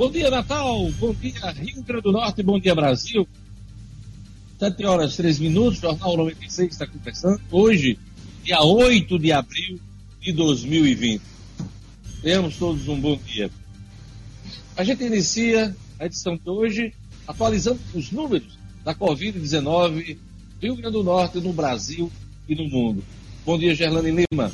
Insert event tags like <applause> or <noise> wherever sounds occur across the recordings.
Bom dia, Natal. Bom dia, Rio Grande do Norte. Bom dia, Brasil. 7 horas 3 minutos. Jornal 96 está conversando. Hoje, dia 8 de abril de 2020. Tenhamos todos um bom dia. A gente inicia a edição de hoje atualizando os números da Covid-19 no Rio Grande do Norte, no Brasil e no mundo. Bom dia, Gerlane Lima.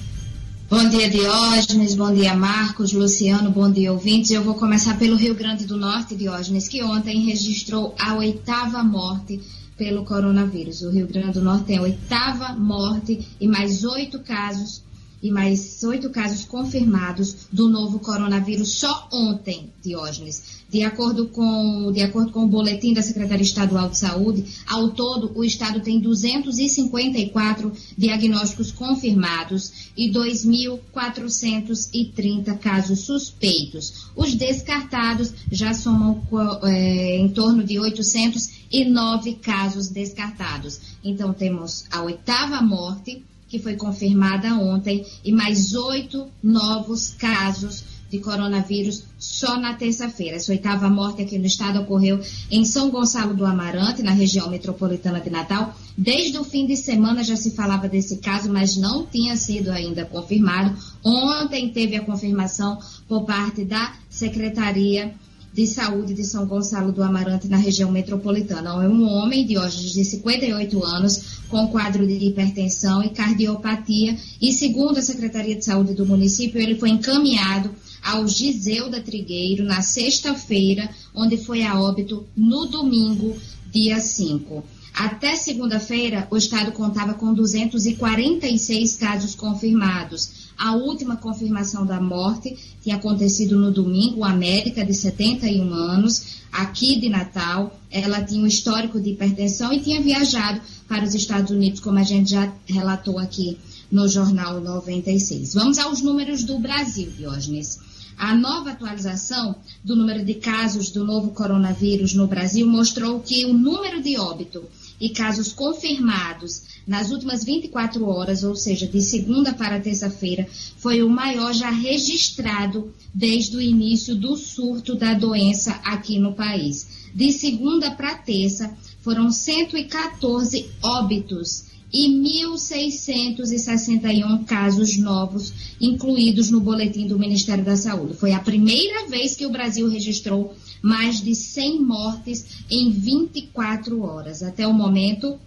Bom dia, Diógenes. Bom dia, Marcos, Luciano. Bom dia, ouvintes. Eu vou começar pelo Rio Grande do Norte, Diógenes, que ontem registrou a oitava morte pelo coronavírus. O Rio Grande do Norte tem a oitava morte e mais oito casos e mais oito casos confirmados do novo coronavírus só ontem, Diógenes. De acordo, com, de acordo com o boletim da Secretaria Estadual de Saúde, ao todo o estado tem 254 diagnósticos confirmados e 2.430 casos suspeitos. Os descartados já somam é, em torno de 809 casos descartados. Então temos a oitava morte que foi confirmada ontem, e mais oito novos casos de coronavírus só na terça-feira. Essa oitava morte aqui no estado ocorreu em São Gonçalo do Amarante, na região metropolitana de Natal. Desde o fim de semana já se falava desse caso, mas não tinha sido ainda confirmado. Ontem teve a confirmação por parte da Secretaria de Saúde de São Gonçalo do Amarante, na região metropolitana. É um homem de hoje de 58 anos, com quadro de hipertensão e cardiopatia, e segundo a Secretaria de Saúde do município, ele foi encaminhado ao Giseuda Trigueiro na sexta-feira, onde foi a óbito no domingo, dia 5. Até segunda-feira, o estado contava com 246 casos confirmados. A última confirmação da morte tinha acontecido no domingo, a América, de 71 anos, aqui de Natal. Ela tinha um histórico de hipertensão e tinha viajado para os Estados Unidos, como a gente já relatou aqui no Jornal 96. Vamos aos números do Brasil, Diógenes. A nova atualização do número de casos do novo coronavírus no Brasil mostrou que o número de óbito e casos confirmados nas últimas 24 horas, ou seja, de segunda para terça-feira, foi o maior já registrado desde o início do surto da doença aqui no país. De segunda para terça, foram 114 óbitos e 1.661 casos novos incluídos no boletim do Ministério da Saúde. Foi a primeira vez que o Brasil registrou mais de 100 mortes em 24 horas. Até o momento,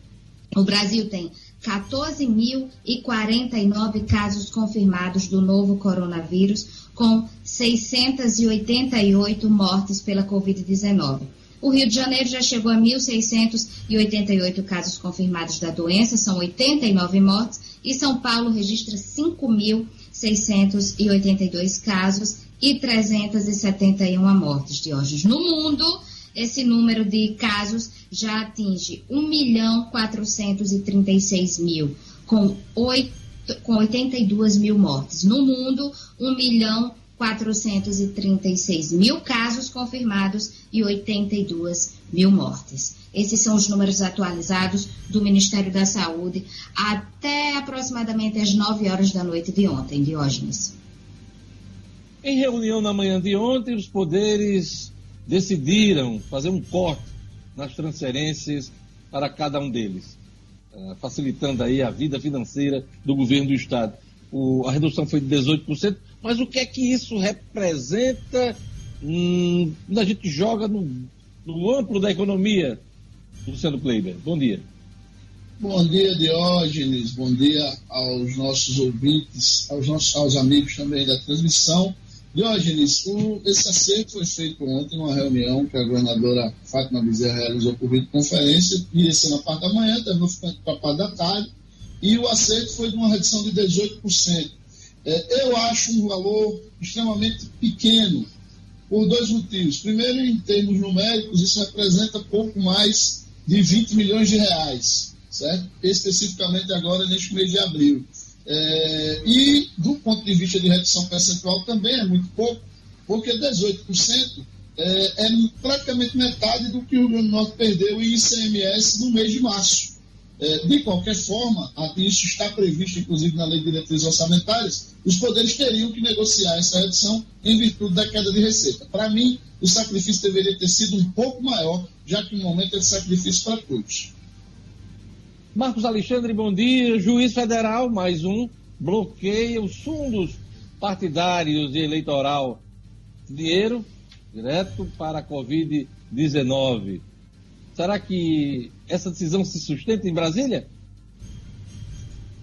o Brasil tem 14.049 casos confirmados do novo coronavírus, com 688 mortes pela Covid-19. O Rio de Janeiro já chegou a 1.688 casos confirmados da doença, são 89 mortes, e São Paulo registra 5.682 casos e 371 mortes de hoje. No mundo, esse número de casos já atinge 1 milhão 436 mil, com, 8, com 82 mil mortes. No mundo, 1 milhão 436 mil casos confirmados e 82 mil mortes. Esses são os números atualizados do Ministério da Saúde até aproximadamente as 9 horas da noite de ontem, Diógenes. Em reunião na manhã de ontem, os poderes decidiram fazer um corte nas transferências para cada um deles, eh, facilitando aí a vida financeira do governo do Estado. O, a redução foi de 18%, mas o que é que isso representa hum, quando a gente joga no, no amplo da economia, Luciano Kleiber? Bom dia. Bom dia, Diógenes. Bom dia aos nossos ouvintes, aos nossos aos amigos também da transmissão. Diógenes, o, esse acerto foi feito ontem numa reunião que a governadora Fátima Bezerra realizou por videoconferência, ia ser na parte da manhã, ficando para a parte da tarde, e o acerto foi de uma redução de 18%. É, eu acho um valor extremamente pequeno, por dois motivos. Primeiro, em termos numéricos, isso representa pouco mais de 20 milhões de reais, certo? Especificamente agora neste mês de abril. É, e, do ponto de vista de redução percentual, também é muito pouco, porque 18% é, é praticamente metade do que o Rio Grande do Norte perdeu em ICMS no mês de março. É, de qualquer forma, isso está previsto, inclusive, na Lei de Diretrizes Orçamentárias, os poderes teriam que negociar essa redução em virtude da queda de receita. Para mim, o sacrifício deveria ter sido um pouco maior, já que o momento é de sacrifício para todos. Marcos Alexandre, bom dia. Juiz federal, mais um, bloqueia os fundos partidários e eleitoral. Dinheiro direto para a Covid-19. Será que essa decisão se sustenta em Brasília?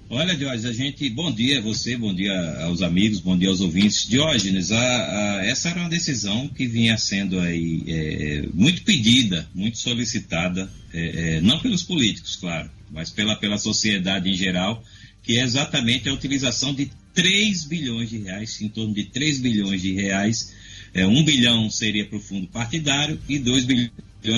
Olha, Diógenes, a gente. Bom dia a você, bom dia aos amigos, bom dia aos ouvintes. Diógenes, a, a, essa era uma decisão que vinha sendo aí é, muito pedida, muito solicitada, é, é, não pelos políticos, claro, mas pela, pela sociedade em geral, que é exatamente a utilização de 3 bilhões de reais, em torno de 3 bilhões de reais. É, 1 bilhão seria para o fundo partidário e 2 bilhões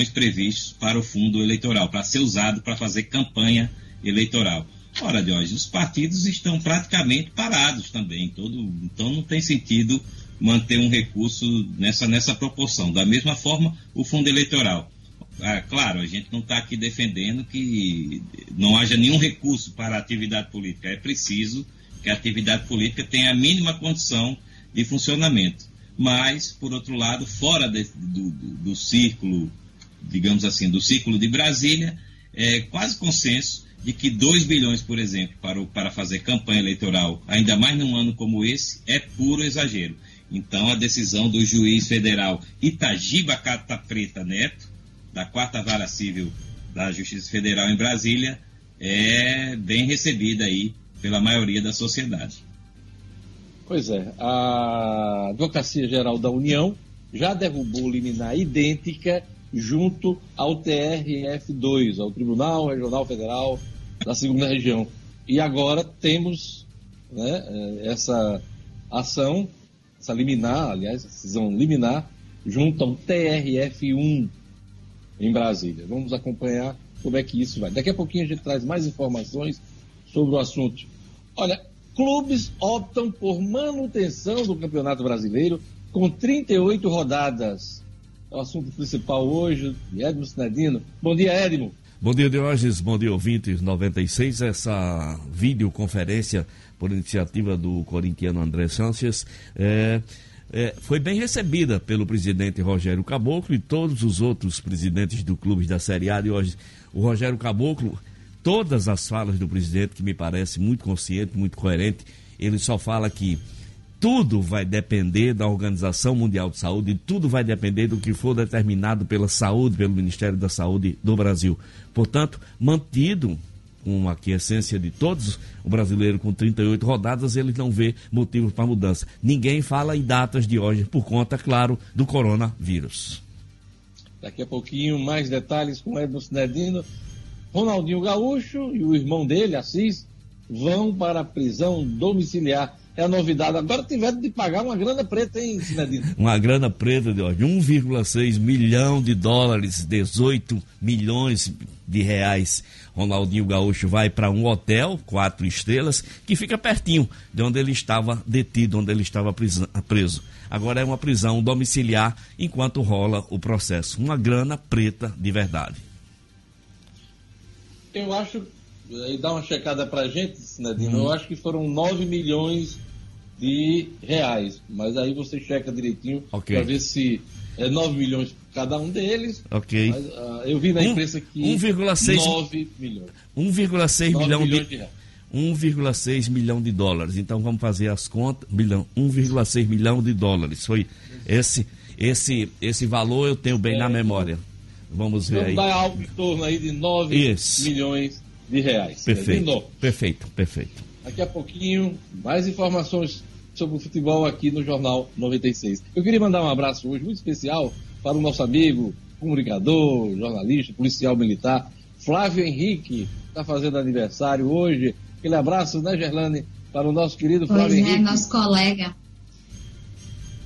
previstos para o fundo eleitoral, para ser usado para fazer campanha eleitoral. Ora, Jorge, os partidos estão praticamente parados também, todo, então não tem sentido manter um recurso nessa, nessa proporção. Da mesma forma, o fundo eleitoral. Ah, claro, a gente não está aqui defendendo que não haja nenhum recurso para a atividade política. É preciso que a atividade política tenha a mínima condição de funcionamento. Mas, por outro lado, fora de, do, do, do círculo, digamos assim, do círculo de Brasília, é quase consenso de que 2 bilhões, por exemplo, para, o, para fazer campanha eleitoral, ainda mais num ano como esse, é puro exagero. Então, a decisão do juiz federal Itagiba Cata Preta Neto, da quarta vara civil da Justiça Federal em Brasília, é bem recebida aí pela maioria da sociedade. Pois é, a Advocacia Geral da União já derrubou liminar idêntica junto ao TRF2, ao Tribunal Regional Federal da Segunda Região. E agora temos né, eh, essa ação, essa liminar, aliás, decisão liminar, junto ao TRF1 em Brasília. Vamos acompanhar como é que isso vai. Daqui a pouquinho a gente traz mais informações sobre o assunto. Olha, clubes optam por manutenção do Campeonato Brasileiro com 38 rodadas. É o assunto principal hoje Edmo Sinedino. Bom dia, Edmo. Bom dia, Diógenes. Bom dia, ouvintes 96. Essa videoconferência por iniciativa do corintiano André Sanches é, é, foi bem recebida pelo presidente Rogério Caboclo e todos os outros presidentes do clube da Série A. De hoje, o Rogério Caboclo, todas as falas do presidente, que me parece muito consciente, muito coerente, ele só fala que tudo vai depender da Organização Mundial de Saúde, tudo vai depender do que for determinado pela saúde, pelo Ministério da Saúde do Brasil. Portanto, mantido com a aquiescência de todos, o brasileiro com 38 rodadas, ele não vê motivos para mudança. Ninguém fala em datas de hoje, por conta, claro, do coronavírus. Daqui a pouquinho, mais detalhes com Edson Sinedino. Ronaldinho Gaúcho e o irmão dele, Assis, vão para a prisão domiciliar é a novidade. Agora tiveram de pagar uma grana preta, hein, Sinadino? <laughs> Uma grana preta de 1,6 milhão de dólares, 18 milhões de reais. Ronaldinho Gaúcho vai para um hotel, quatro estrelas, que fica pertinho de onde ele estava detido, onde ele estava preso. Agora é uma prisão domiciliar enquanto rola o processo. Uma grana preta de verdade. Eu acho, e dá uma checada pra gente, Sinadino, hum. eu acho que foram 9 milhões de reais. Mas aí você checa direitinho okay. para ver se é 9 milhões cada um deles. Ok. Mas, uh, eu vi na imprensa que 1,6 9 milhões. 1,6 milhão de, de 1,6 milhão de dólares. Então vamos fazer as contas. Milhão, 1,6 milhão de dólares. Foi esse esse esse valor eu tenho bem é, na memória. Vamos ver aí. Dá algo em torno aí de 9 Isso. milhões de reais. Perfeito. Perfeito, perfeito. Daqui a pouquinho, mais informações sobre o futebol aqui no Jornal 96. Eu queria mandar um abraço hoje muito especial para o nosso amigo, comunicador, jornalista, policial militar, Flávio Henrique, está fazendo aniversário hoje. Aquele abraço, né, Gerlane, para o nosso querido Flávio pois é, Henrique. é, nosso colega.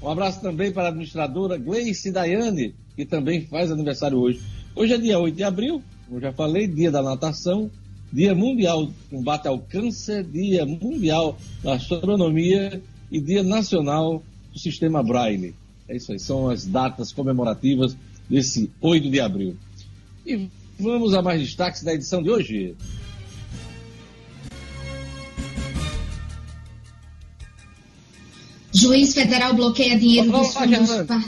Um abraço também para a administradora Gleice Daiane, que também faz aniversário hoje. Hoje é dia 8 de abril, como já falei, dia da natação, dia mundial do combate ao câncer, dia mundial da astronomia e Dia Nacional do Sistema Braille. É isso aí, são as datas comemorativas desse 8 de abril. E vamos a mais destaques da edição de hoje. Juiz federal bloqueia dinheiro dos fundos. Pa...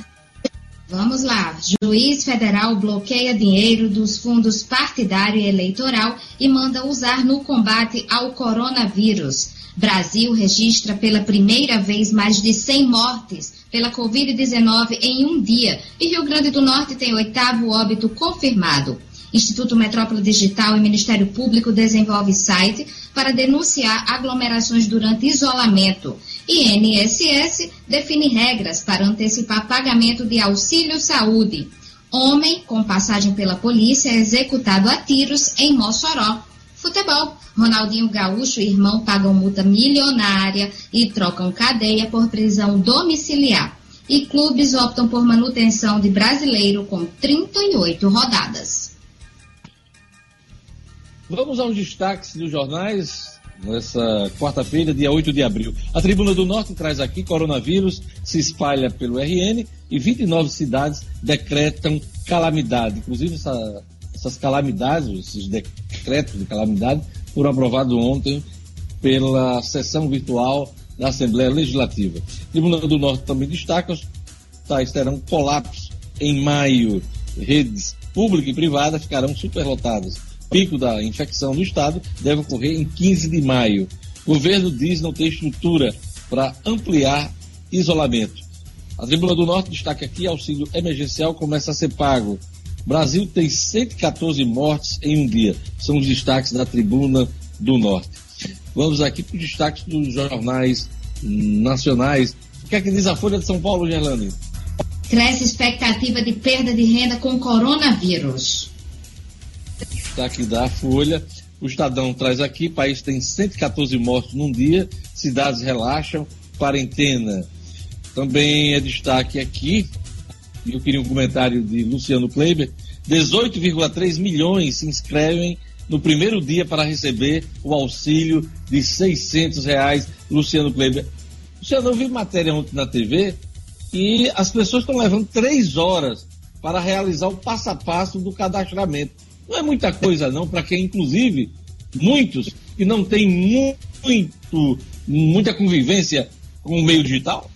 Vamos lá. Juiz federal bloqueia dinheiro dos fundos partidário e eleitoral e manda usar no combate ao coronavírus. Brasil registra pela primeira vez mais de 100 mortes pela Covid-19 em um dia e Rio Grande do Norte tem oitavo óbito confirmado. Instituto Metrópole Digital e Ministério Público desenvolve site para denunciar aglomerações durante isolamento. E NSS define regras para antecipar pagamento de auxílio saúde. Homem com passagem pela polícia é executado a tiros em Mossoró. Futebol. Ronaldinho Gaúcho e irmão pagam multa milionária e trocam cadeia por prisão domiciliar. E clubes optam por manutenção de brasileiro com 38 rodadas. Vamos aos destaques dos jornais nessa quarta-feira, dia 8 de abril. A Tribuna do Norte traz aqui: coronavírus se espalha pelo RN e 29 cidades decretam calamidade. Inclusive, essa, essas calamidades, esses decretos de calamidade, foram aprovados ontem pela sessão virtual da Assembleia Legislativa. Tribuna do Norte também destaca: os tais terão colapso em maio. Redes pública e privada ficarão superlotadas pico da infecção no estado deve ocorrer em 15 de maio. O governo diz não ter estrutura para ampliar isolamento. A Tribuna do Norte destaca aqui: auxílio emergencial começa a ser pago. Brasil tem 114 mortes em um dia. São os destaques da Tribuna do Norte. Vamos aqui para os destaques dos jornais nacionais. O que é que diz a Folha de São Paulo, Gerlane? Cresce expectativa de perda de renda com coronavírus destaque da Folha. O Estadão traz aqui: país tem 114 mortos num dia, cidades relaxam, quarentena. Também é destaque aqui, eu queria um comentário de Luciano Kleiber: 18,3 milhões se inscrevem no primeiro dia para receber o auxílio de 600 reais. Luciano Kleiber. Luciano, eu vi matéria ontem na TV e as pessoas estão levando três horas para realizar o passo a passo do cadastramento. Não é muita coisa não, para quem, inclusive, muitos que não têm muito, muita convivência com o meio digital?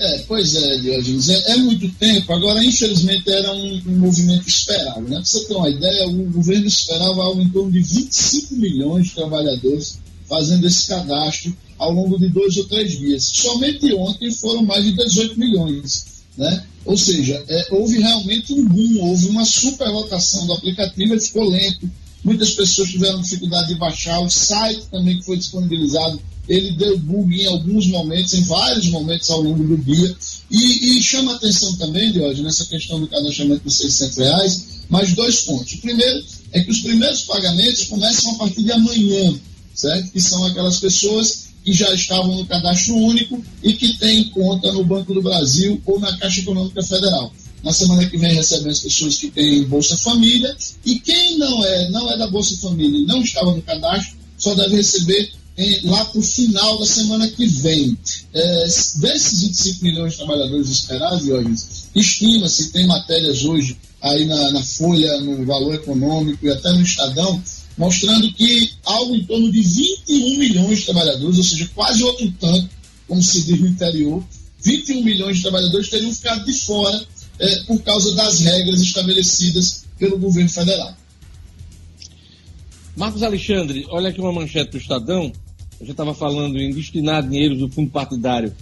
É, pois é, Diogenes, é, é, muito tempo. Agora, infelizmente, era um, um movimento esperado. Né? Para você ter uma ideia, o governo esperava algo em torno de 25 milhões de trabalhadores fazendo esse cadastro ao longo de dois ou três dias. Somente ontem foram mais de 18 milhões. Né? Ou seja, é, houve realmente um boom, houve uma superlotação do aplicativo, ele ficou lento, muitas pessoas tiveram dificuldade de baixar, o site também que foi disponibilizado, ele deu bug em alguns momentos, em vários momentos ao longo do dia, e, e chama atenção também, hoje nessa questão do cadastramento dos 600 reais, mais dois pontos. O primeiro é que os primeiros pagamentos começam a partir de amanhã, certo? Que são aquelas pessoas que já estavam no cadastro único e que têm conta no Banco do Brasil ou na Caixa Econômica Federal. Na semana que vem recebem as pessoas que têm Bolsa Família e quem não é, não é da Bolsa Família e não estava no cadastro, só deve receber em, lá para o final da semana que vem. É, desses 25 milhões de trabalhadores esperados, estima-se, tem matérias hoje aí na, na Folha, no Valor Econômico e até no Estadão, mostrando que algo em torno de 21 milhões de trabalhadores, ou seja, quase outro tanto, como se diz no interior, 21 milhões de trabalhadores teriam ficado de fora é, por causa das regras estabelecidas pelo governo federal. Marcos Alexandre, olha aqui uma manchete do Estadão. Eu já estava falando em destinar dinheiro do fundo partidário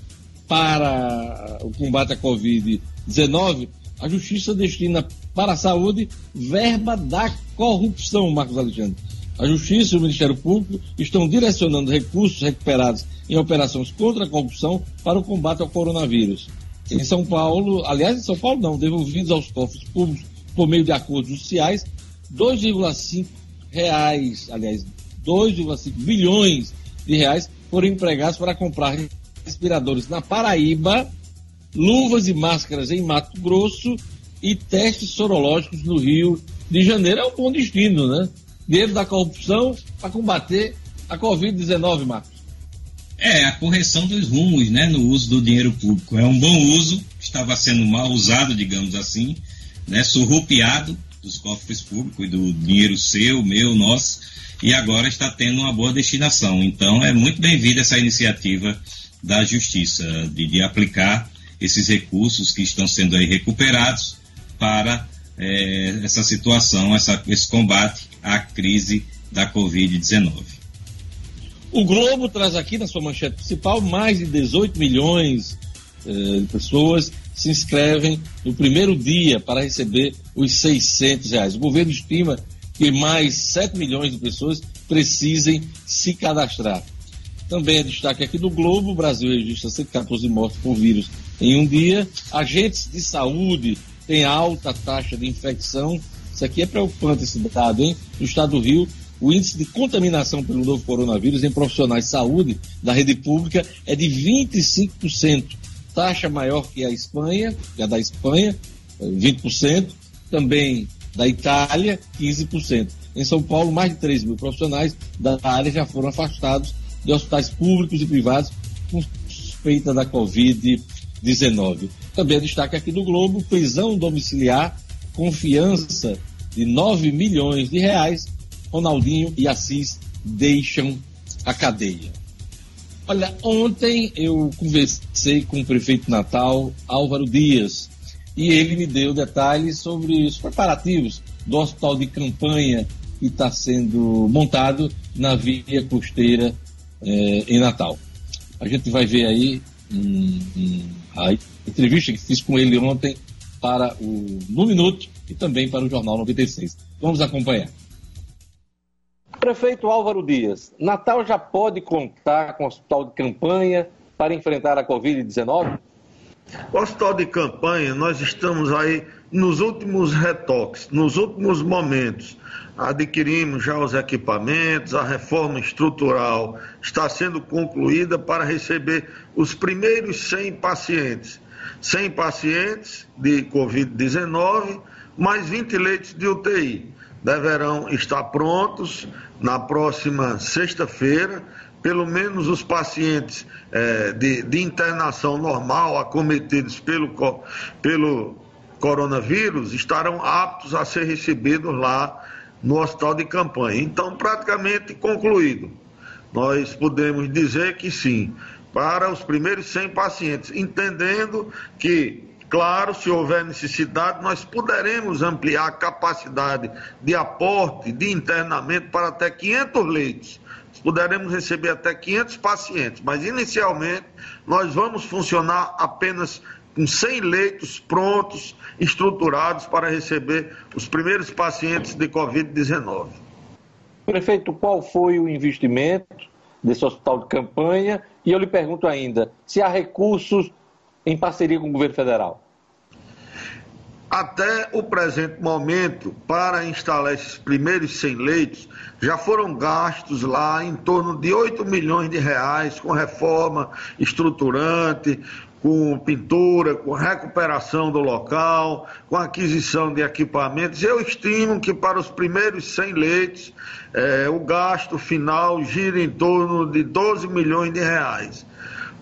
para o combate à Covid-19. A Justiça destina para a saúde verba da corrupção, Marcos Alexandre. A Justiça e o Ministério Público estão direcionando recursos recuperados em operações contra a corrupção para o combate ao coronavírus. Em São Paulo, aliás, em São Paulo não, devolvidos aos cofres públicos por meio de acordos judiciais, 2,5 reais, aliás, 2,5 bilhões de reais foram empregados para comprar respiradores na Paraíba luvas e máscaras em Mato Grosso e testes sorológicos no Rio de Janeiro. É um bom destino, né? Dinheiro da corrupção para combater a Covid-19, Marcos. É, a correção dos rumos, né, no uso do dinheiro público. É um bom uso, estava sendo mal usado, digamos assim, né, surrupiado dos cofres públicos e do dinheiro seu, meu, nosso, e agora está tendo uma boa destinação. Então, é muito bem-vinda essa iniciativa da Justiça, de, de aplicar esses recursos que estão sendo aí recuperados para é, essa situação, essa, esse combate à crise da Covid-19. O Globo traz aqui na sua manchete principal mais de 18 milhões eh, de pessoas se inscrevem no primeiro dia para receber os 600 reais. O governo estima que mais 7 milhões de pessoas precisem se cadastrar. Também é destaque aqui do Globo, o Brasil registra 114 mortes por vírus em um dia. Agentes de saúde têm alta taxa de infecção. Isso aqui é preocupante esse dado, hein? No estado do Rio, o índice de contaminação pelo novo coronavírus em profissionais de saúde da rede pública é de 25%, taxa maior que a Espanha, que a da Espanha, 20%, também da Itália, 15%. Em São Paulo, mais de 3 mil profissionais da área já foram afastados de hospitais públicos e privados com suspeita da Covid-19. Também destaque aqui do Globo, prisão domiciliar, confiança de 9 milhões de reais, Ronaldinho e Assis deixam a cadeia. Olha, ontem eu conversei com o prefeito Natal, Álvaro Dias, e ele me deu detalhes sobre os preparativos do hospital de campanha que está sendo montado na via costeira é, em Natal. A gente vai ver aí a entrevista que fiz com ele ontem para o No Minuto e também para o Jornal 96. Vamos acompanhar. Prefeito Álvaro Dias, Natal já pode contar com o hospital de campanha para enfrentar a Covid-19? O hospital de campanha, nós estamos aí nos últimos retoques, nos últimos momentos adquirimos já os equipamentos, a reforma estrutural está sendo concluída para receber os primeiros 100 pacientes. 100 pacientes de Covid-19, mais 20 leitos de UTI. Deverão estar prontos na próxima sexta-feira. Pelo menos os pacientes é, de, de, internação normal, acometidos pelo, pelo coronavírus, estarão aptos a ser recebidos lá no hospital de campanha. Então, praticamente concluído. Nós podemos dizer que sim, para os primeiros 100 pacientes, entendendo que, claro, se houver necessidade, nós poderemos ampliar a capacidade de aporte, de internamento para até 500 leitos. Poderemos receber até 500 pacientes, mas inicialmente nós vamos funcionar apenas com 100 leitos prontos, estruturados para receber os primeiros pacientes de Covid-19. Prefeito, qual foi o investimento desse hospital de campanha? E eu lhe pergunto ainda, se há recursos em parceria com o governo federal? Até o presente momento, para instalar esses primeiros 100 leitos, já foram gastos lá em torno de 8 milhões de reais com reforma estruturante, com pintura, com recuperação do local, com aquisição de equipamentos. Eu estimo que para os primeiros 100 leitos, eh, o gasto final gira em torno de 12 milhões de reais.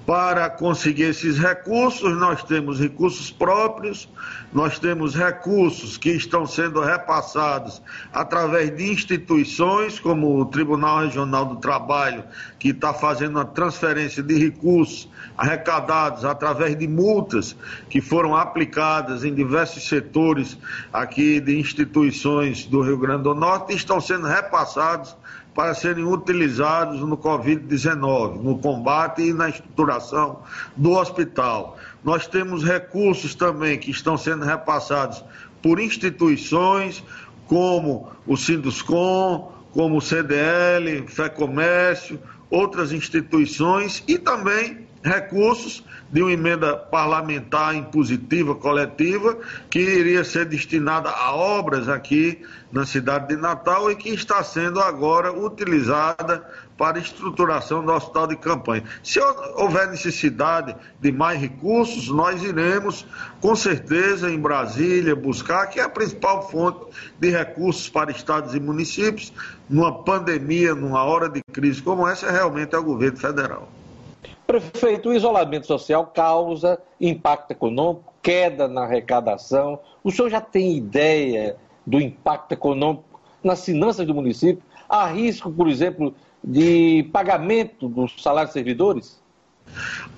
Para conseguir esses recursos, nós temos recursos próprios, nós temos recursos que estão sendo repassados através de instituições, como o Tribunal Regional do Trabalho, que está fazendo uma transferência de recursos arrecadados através de multas que foram aplicadas em diversos setores aqui de instituições do Rio Grande do Norte e estão sendo repassados para serem utilizados no Covid-19, no combate e na estruturação do hospital. Nós temos recursos também que estão sendo repassados por instituições como o Sinduscom, como o CDL, FEComércio, outras instituições e também recursos de uma emenda parlamentar impositiva coletiva que iria ser destinada a obras aqui na cidade de Natal e que está sendo agora utilizada para estruturação do hospital de campanha. Se houver necessidade de mais recursos, nós iremos, com certeza, em Brasília, buscar, que é a principal fonte de recursos para estados e municípios, numa pandemia, numa hora de crise como essa, realmente é o governo federal. Prefeito, o isolamento social causa impacto econômico, queda na arrecadação. O senhor já tem ideia do impacto econômico nas finanças do município? Há risco, por exemplo, de pagamento dos salários servidores?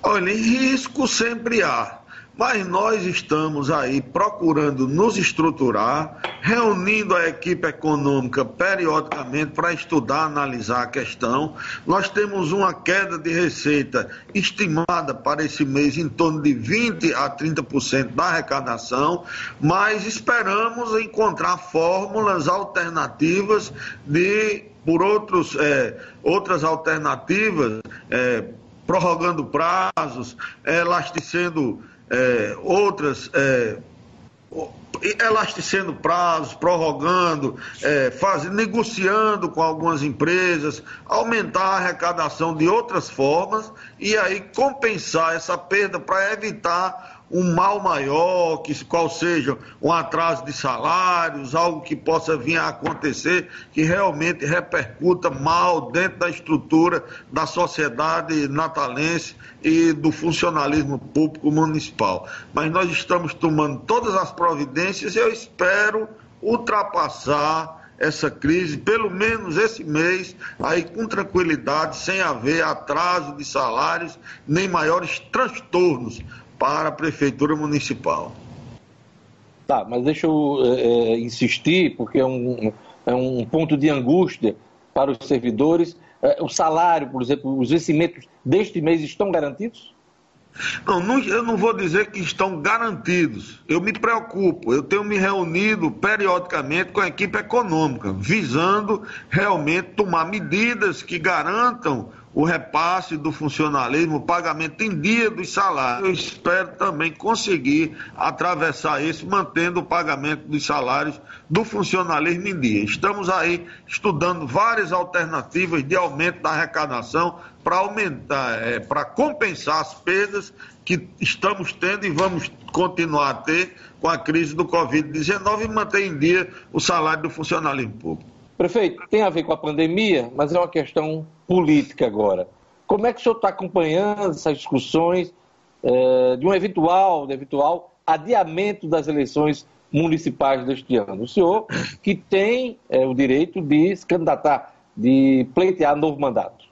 Olha, risco sempre há. Mas nós estamos aí procurando nos estruturar, reunindo a equipe econômica periodicamente para estudar, analisar a questão. Nós temos uma queda de receita estimada para esse mês em torno de 20 a 30% da arrecadação, mas esperamos encontrar fórmulas alternativas de por outros, é, outras alternativas, é, prorrogando prazos, elasticendo é, outras é, elasticendo prazos, prorrogando, é, faz, negociando com algumas empresas, aumentar a arrecadação de outras formas e aí compensar essa perda para evitar um mal maior, que qual seja um atraso de salários, algo que possa vir a acontecer que realmente repercuta mal dentro da estrutura da sociedade natalense e do funcionalismo público municipal. Mas nós estamos tomando todas as providências e eu espero ultrapassar essa crise, pelo menos esse mês, aí com tranquilidade, sem haver atraso de salários, nem maiores transtornos para a Prefeitura Municipal. Tá, mas deixa eu é, insistir, porque é um, é um ponto de angústia para os servidores. É, o salário, por exemplo, os vencimentos deste mês estão garantidos? Não, não, eu não vou dizer que estão garantidos. Eu me preocupo. Eu tenho me reunido periodicamente com a equipe econômica, visando realmente tomar medidas que garantam o repasse do funcionalismo, o pagamento em dia dos salários. Eu espero também conseguir atravessar isso, mantendo o pagamento dos salários do funcionalismo em dia. Estamos aí estudando várias alternativas de aumento da arrecadação para aumentar, é, para compensar as perdas que estamos tendo e vamos continuar a ter com a crise do Covid-19 e manter em dia o salário do funcionalismo público. Prefeito, tem a ver com a pandemia, mas é uma questão política agora. Como é que o senhor está acompanhando essas discussões é, de um eventual, de eventual adiamento das eleições municipais deste ano? O senhor que tem é, o direito de se candidatar, de pleitear novo mandato.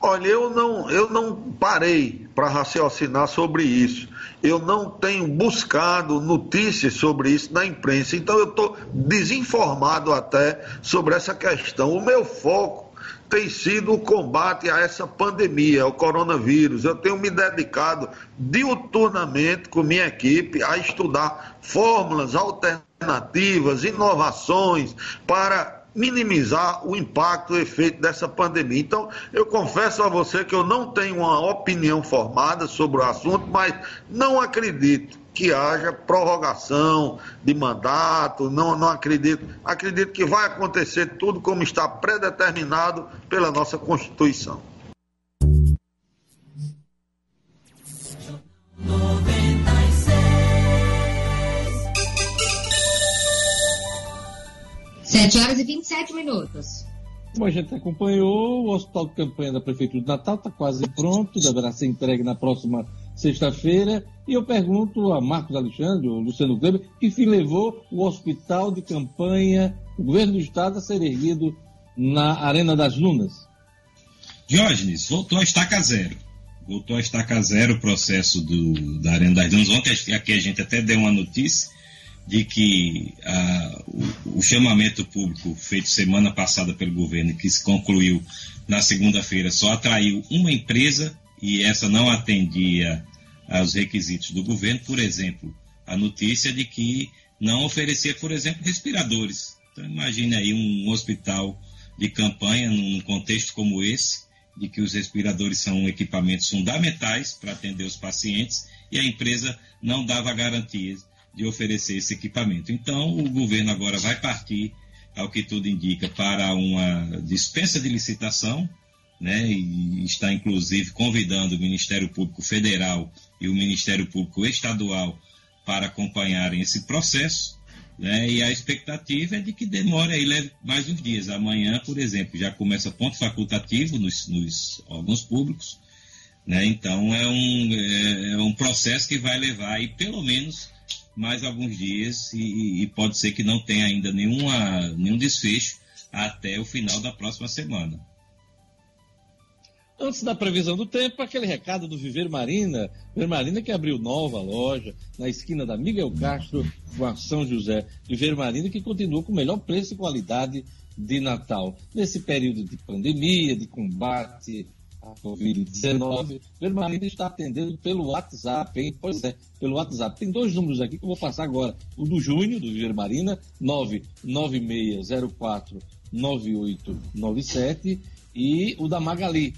Olha, eu não, eu não parei para raciocinar sobre isso. Eu não tenho buscado notícias sobre isso na imprensa. Então eu estou desinformado até sobre essa questão. O meu foco tem sido o combate a essa pandemia, ao coronavírus. Eu tenho me dedicado diuturnamente com minha equipe a estudar fórmulas alternativas, inovações para minimizar o impacto, o efeito dessa pandemia. Então, eu confesso a você que eu não tenho uma opinião formada sobre o assunto, mas não acredito que haja prorrogação de mandato, não, não acredito. Acredito que vai acontecer tudo como está predeterminado pela nossa Constituição. Sete horas e 27 minutos. Como a gente acompanhou, o Hospital de Campanha da Prefeitura de Natal está quase pronto, <laughs> deverá ser entregue na próxima sexta-feira. E eu pergunto a Marcos Alexandre, o Luciano Kleber, que fim levou o Hospital de Campanha, o governo do Estado, a ser erguido na Arena das Lunas? Diógenes, voltou a estaca zero. Voltou a estaca zero o processo do, da Arena das Lunas. Ontem aqui a gente até deu uma notícia de que ah, o, o, chamamento público feito semana passada pelo governo, que se concluiu na segunda-feira, só atraiu uma empresa e essa não atendia aos requisitos do governo. Por exemplo, a notícia de que não oferecia, por exemplo, respiradores. Então, imagine aí um hospital de campanha num contexto como esse, de que os respiradores são equipamentos fundamentais para atender os pacientes e a empresa não dava garantias de oferecer esse equipamento. Então, o governo agora vai partir, ao que tudo indica, para uma dispensa de licitação, né, e está inclusive convidando o Ministério Público Federal e o Ministério Público Estadual para acompanharem esse processo. Né, e a expectativa é de que demore aí mais uns dias. Amanhã, por exemplo, já começa ponto facultativo nos, nos órgãos públicos. Né, então, é um, é, é um processo que vai levar aí pelo menos mais alguns dias e, e, pode ser que não tenha ainda nenhuma, nenhum desfecho até o final da próxima semana. Antes da previsão do tempo, aquele recado do Viver Marina. Viver Marina que abriu nova loja na esquina da Miguel Castro com a São José. Viver Marina que continua com o melhor preço e qualidade de Natal. Nesse período de pandemia, de combate Covid-19, Viver Marina está atendendo pelo WhatsApp, hein? Pois é, pelo WhatsApp. Tem dois números aqui que eu vou passar agora. O do Júnior, do Viver Marina, 99604 9897 e o da Magali,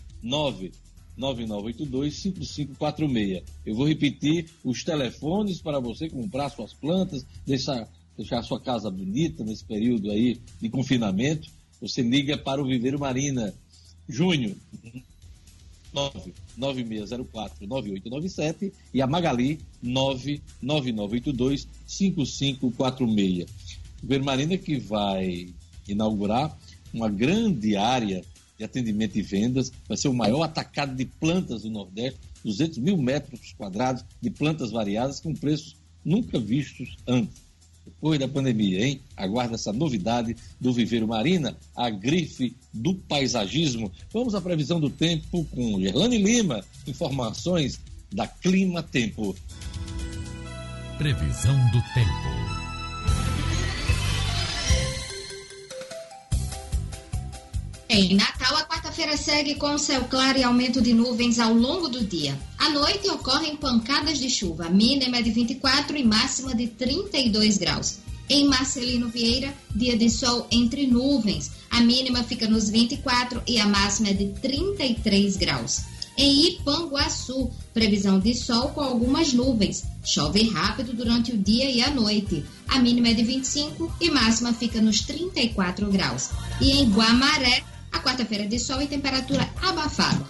99982-5546. Eu vou repetir os telefones para você comprar suas plantas, deixar, deixar sua casa bonita nesse período aí de confinamento. Você liga para o Viveiro Marina. Júnior, 99604-9897 e a Magali, 99982-5546. Viveiro Marina que vai inaugurar uma grande área de atendimento e vendas, vai ser o maior atacado de plantas do Nordeste, 200 mil metros quadrados de plantas variadas com preços nunca vistos antes. Depois da pandemia, hein? Aguarda essa novidade do Viveiro Marina, a grife do paisagismo. Vamos à previsão do tempo com Gerlane Lima, informações da Clima Tempo. Previsão do tempo. Em Natal, a quarta-feira segue com céu claro e aumento de nuvens ao longo do dia. À noite ocorrem pancadas de chuva, a mínima é de 24 e máxima de 32 graus. Em Marcelino Vieira, dia de sol entre nuvens, a mínima fica nos 24 e a máxima é de 33 graus. Em Ipanguaçu, previsão de sol com algumas nuvens. Chove rápido durante o dia e a noite. A mínima é de 25 e máxima fica nos 34 graus. E em Guamaré, a quarta-feira de sol e temperatura abafada.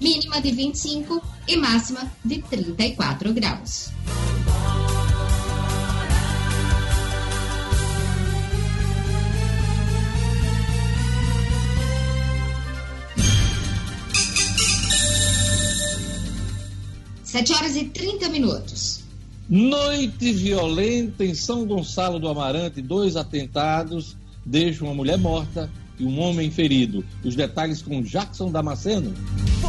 Mínima de 25 e máxima de 34 graus. Sete horas e 30 minutos. Noite violenta em São Gonçalo do Amarante, dois atentados deixam uma mulher morta e um homem ferido. Os detalhes com Jackson Damasceno.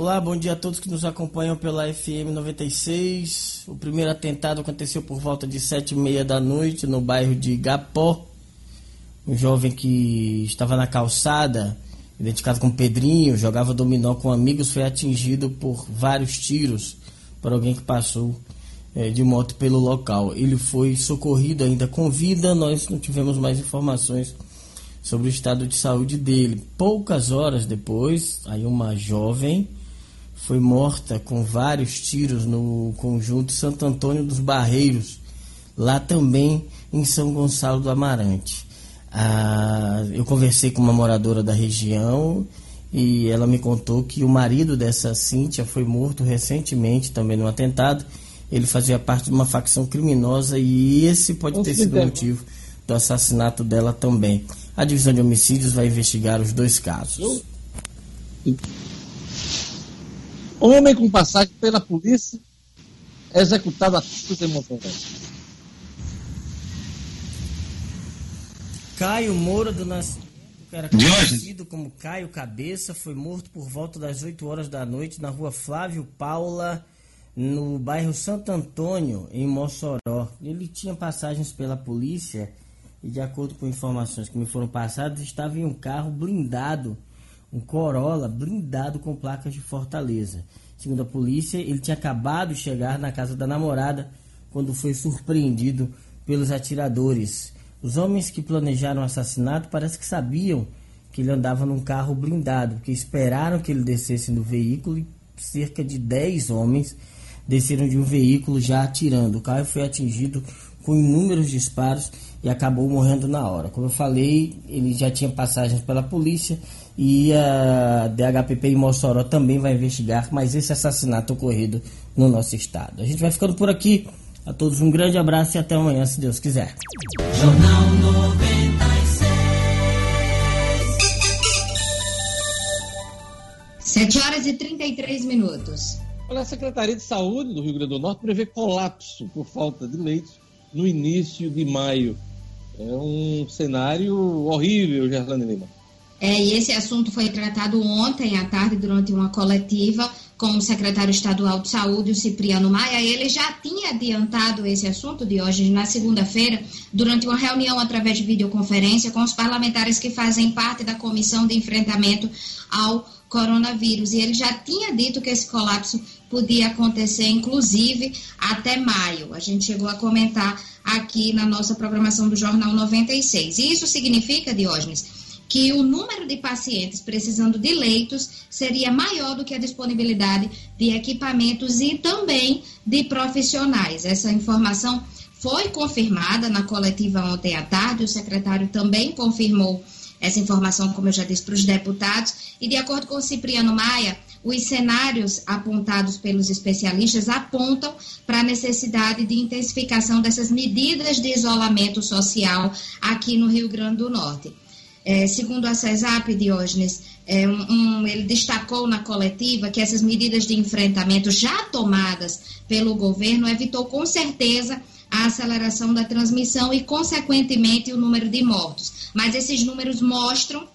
Olá, bom dia a todos que nos acompanham pela FM 96. O primeiro atentado aconteceu por volta de sete e meia da noite no bairro de Gapó. Um jovem que estava na calçada, identificado como Pedrinho, jogava dominó com amigos, foi atingido por vários tiros por alguém que passou é, de moto pelo local. Ele foi socorrido ainda com vida, nós não tivemos mais informações sobre o estado de saúde dele. Poucas horas depois, aí uma jovem foi morta com vários tiros no conjunto Santo Antônio dos Barreiros, lá também em São Gonçalo do Amarante. Ah, eu conversei com uma moradora da região e ela me contou que o marido dessa Cíntia foi morto recentemente também no atentado. Ele fazia parte de uma facção criminosa e esse pode ter sido o motivo do assassinato dela também. A divisão de homicídios vai investigar os dois casos. Homem com passagem pela polícia é executado a tiros em Montevideo. Caio Moura do Nascimento, que era conhecido como Caio Cabeça, foi morto por volta das 8 horas da noite na rua Flávio Paula, no bairro Santo Antônio, em Mossoró. Ele tinha passagens pela polícia e, de acordo com informações que me foram passadas, estava em um carro blindado um Corolla blindado com placas de Fortaleza. Segundo a polícia, ele tinha acabado de chegar na casa da namorada quando foi surpreendido pelos atiradores. Os homens que planejaram o assassinato parece que sabiam que ele andava num carro blindado, porque esperaram que ele descesse do veículo e cerca de 10 homens desceram de um veículo já atirando. O carro foi atingido com inúmeros disparos e acabou morrendo na hora. Como eu falei, ele já tinha passagens pela polícia e a DHPP em Mossoró também vai investigar mais esse assassinato ocorrido no nosso estado. A gente vai ficando por aqui. A todos um grande abraço e até amanhã, se Deus quiser. Jornal 96. 7 horas e 33 minutos. Olha, a Secretaria de Saúde do Rio Grande do Norte prevê colapso por falta de leitos no início de maio. É um cenário horrível, Gerlane Lima. É, e esse assunto foi tratado ontem à tarde durante uma coletiva com o secretário estadual de saúde, o Cipriano Maia. Ele já tinha adiantado esse assunto de hoje, na segunda-feira, durante uma reunião através de videoconferência com os parlamentares que fazem parte da comissão de enfrentamento ao coronavírus. E ele já tinha dito que esse colapso podia acontecer, inclusive, até maio. A gente chegou a comentar aqui na nossa programação do Jornal 96. E isso significa, Diógenes, que o número de pacientes precisando de leitos seria maior do que a disponibilidade de equipamentos e também de profissionais. Essa informação foi confirmada na coletiva ontem à tarde, o secretário também confirmou essa informação, como eu já disse, para os deputados, e de acordo com o Cipriano Maia, os cenários apontados pelos especialistas apontam para a necessidade de intensificação dessas medidas de isolamento social aqui no Rio Grande do Norte. É, segundo a CESAP, Diógenes, é, um, um, ele destacou na coletiva que essas medidas de enfrentamento já tomadas pelo governo evitou com certeza a aceleração da transmissão e, consequentemente, o número de mortos. Mas esses números mostram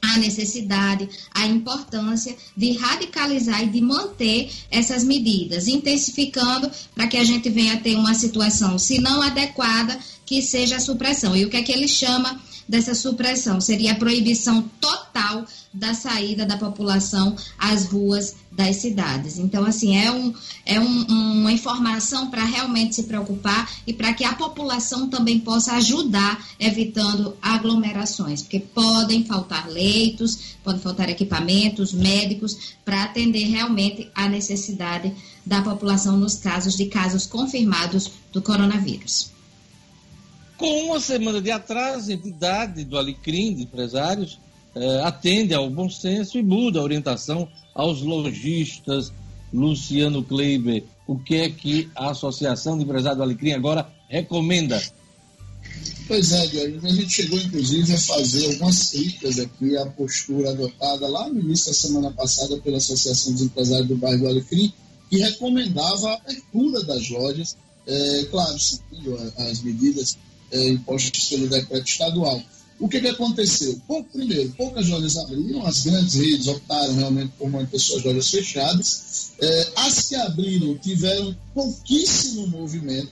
a necessidade, a importância de radicalizar e de manter essas medidas, intensificando para que a gente venha a ter uma situação, se não adequada, que seja a supressão. E o que é que ele chama dessa supressão? Seria a proibição total da saída da população às ruas das cidades. Então, assim, é, um, é um, uma informação para realmente se preocupar e para que a população também possa ajudar evitando aglomerações, porque podem faltar leitos, podem faltar equipamentos médicos para atender realmente a necessidade da população nos casos de casos confirmados do coronavírus. Com uma semana de atraso, a entidade do Alecrim, de empresários, eh, atende ao bom senso e muda a orientação aos lojistas. Luciano Kleiber, o que é que a Associação de Empresários do Alecrim agora recomenda? Pois é, Diogo, a gente chegou inclusive a fazer algumas críticas aqui à postura adotada lá no início da semana passada pela Associação dos Empresários do Bairro do Alecrim, que recomendava a abertura das lojas, é, claro, seguindo as medidas é, impostos pelo decreto estadual. O que, que aconteceu? Pouco, primeiro, poucas lojas abriram, as grandes redes optaram realmente por manter suas lojas fechadas. É, as que abriram tiveram pouquíssimo movimento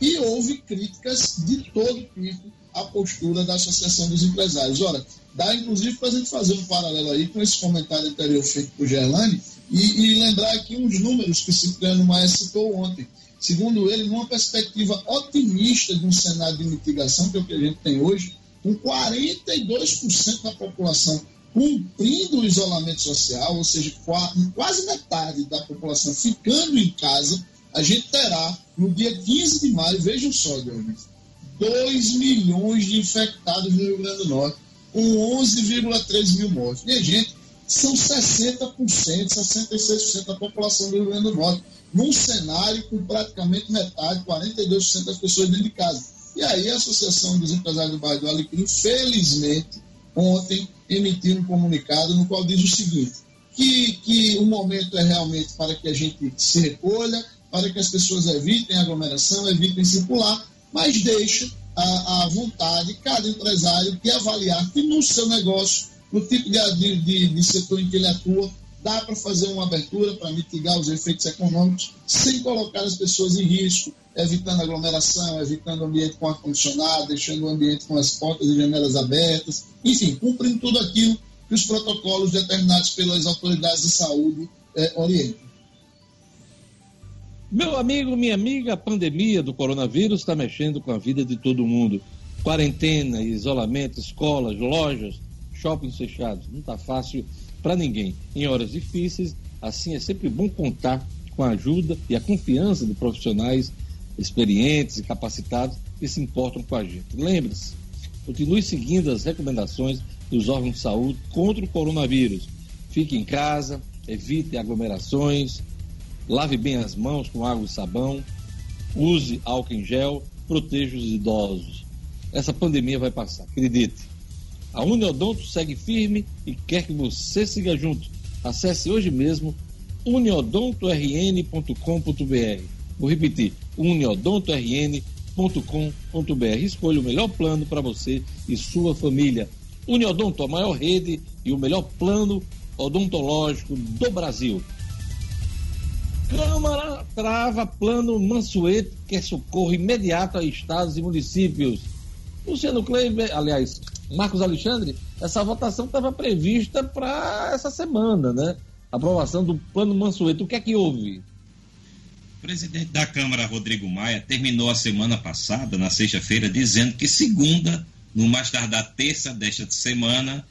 e houve críticas de todo tipo à postura da Associação dos Empresários. Ora, dá inclusive para a gente fazer um paralelo aí com esse comentário anterior feito por Gerlane e, e lembrar aqui uns números que Cipriano Maia citou ontem segundo ele, numa perspectiva otimista de um cenário de mitigação, que é o que a gente tem hoje, com 42% da população cumprindo o isolamento social, ou seja, quase metade da população ficando em casa, a gente terá, no dia 15 de maio, vejam só, Diogo, 2 milhões de infectados no Rio Grande do Norte, com 11,3 mil mortes. E, gente, são 60%, 66% da população do Rio Grande do Norte num cenário com praticamente metade, 42% das pessoas dentro de casa. E aí a Associação dos Empresários do Bairro do Alecrim, felizmente, ontem emitiu um comunicado no qual diz o seguinte, que, que o momento é realmente para que a gente se recolha, para que as pessoas evitem aglomeração, evitem circular, mas deixa à vontade cada empresário de avaliar que no seu negócio, no tipo de, de, de setor em que ele atua, dá para fazer uma abertura para mitigar os efeitos econômicos sem colocar as pessoas em risco, evitando aglomeração, evitando o ambiente com ar-condicionado, deixando o ambiente com as portas e janelas abertas, enfim, cumprindo tudo aquilo que os protocolos determinados pelas autoridades de saúde é, orientam. Meu amigo, minha amiga, a pandemia do coronavírus está mexendo com a vida de todo mundo. Quarentena, isolamento, escolas, lojas, shoppings fechados. Não está fácil para ninguém. Em horas difíceis, assim é sempre bom contar com a ajuda e a confiança de profissionais experientes e capacitados que se importam com a gente. Lembre-se, continue seguindo as recomendações dos órgãos de saúde contra o coronavírus. Fique em casa, evite aglomerações, lave bem as mãos com água e sabão, use álcool em gel, proteja os idosos. Essa pandemia vai passar, acredite. A Uniodonto segue firme e quer que você siga junto. Acesse hoje mesmo uniodontorn.com.br. Vou repetir, uniodontorn.com.br. Escolha o melhor plano para você e sua família. Uniodonto, a maior rede e o melhor plano odontológico do Brasil. Câmara trava plano Mansueto, que é socorro imediato a estados e municípios. Luciano Kleiber, aliás, Marcos Alexandre, essa votação estava prevista para essa semana, né? Aprovação do plano Mansueto. O que é que houve? O presidente da Câmara, Rodrigo Maia, terminou a semana passada, na sexta-feira, dizendo que segunda, no mais tardar terça desta semana,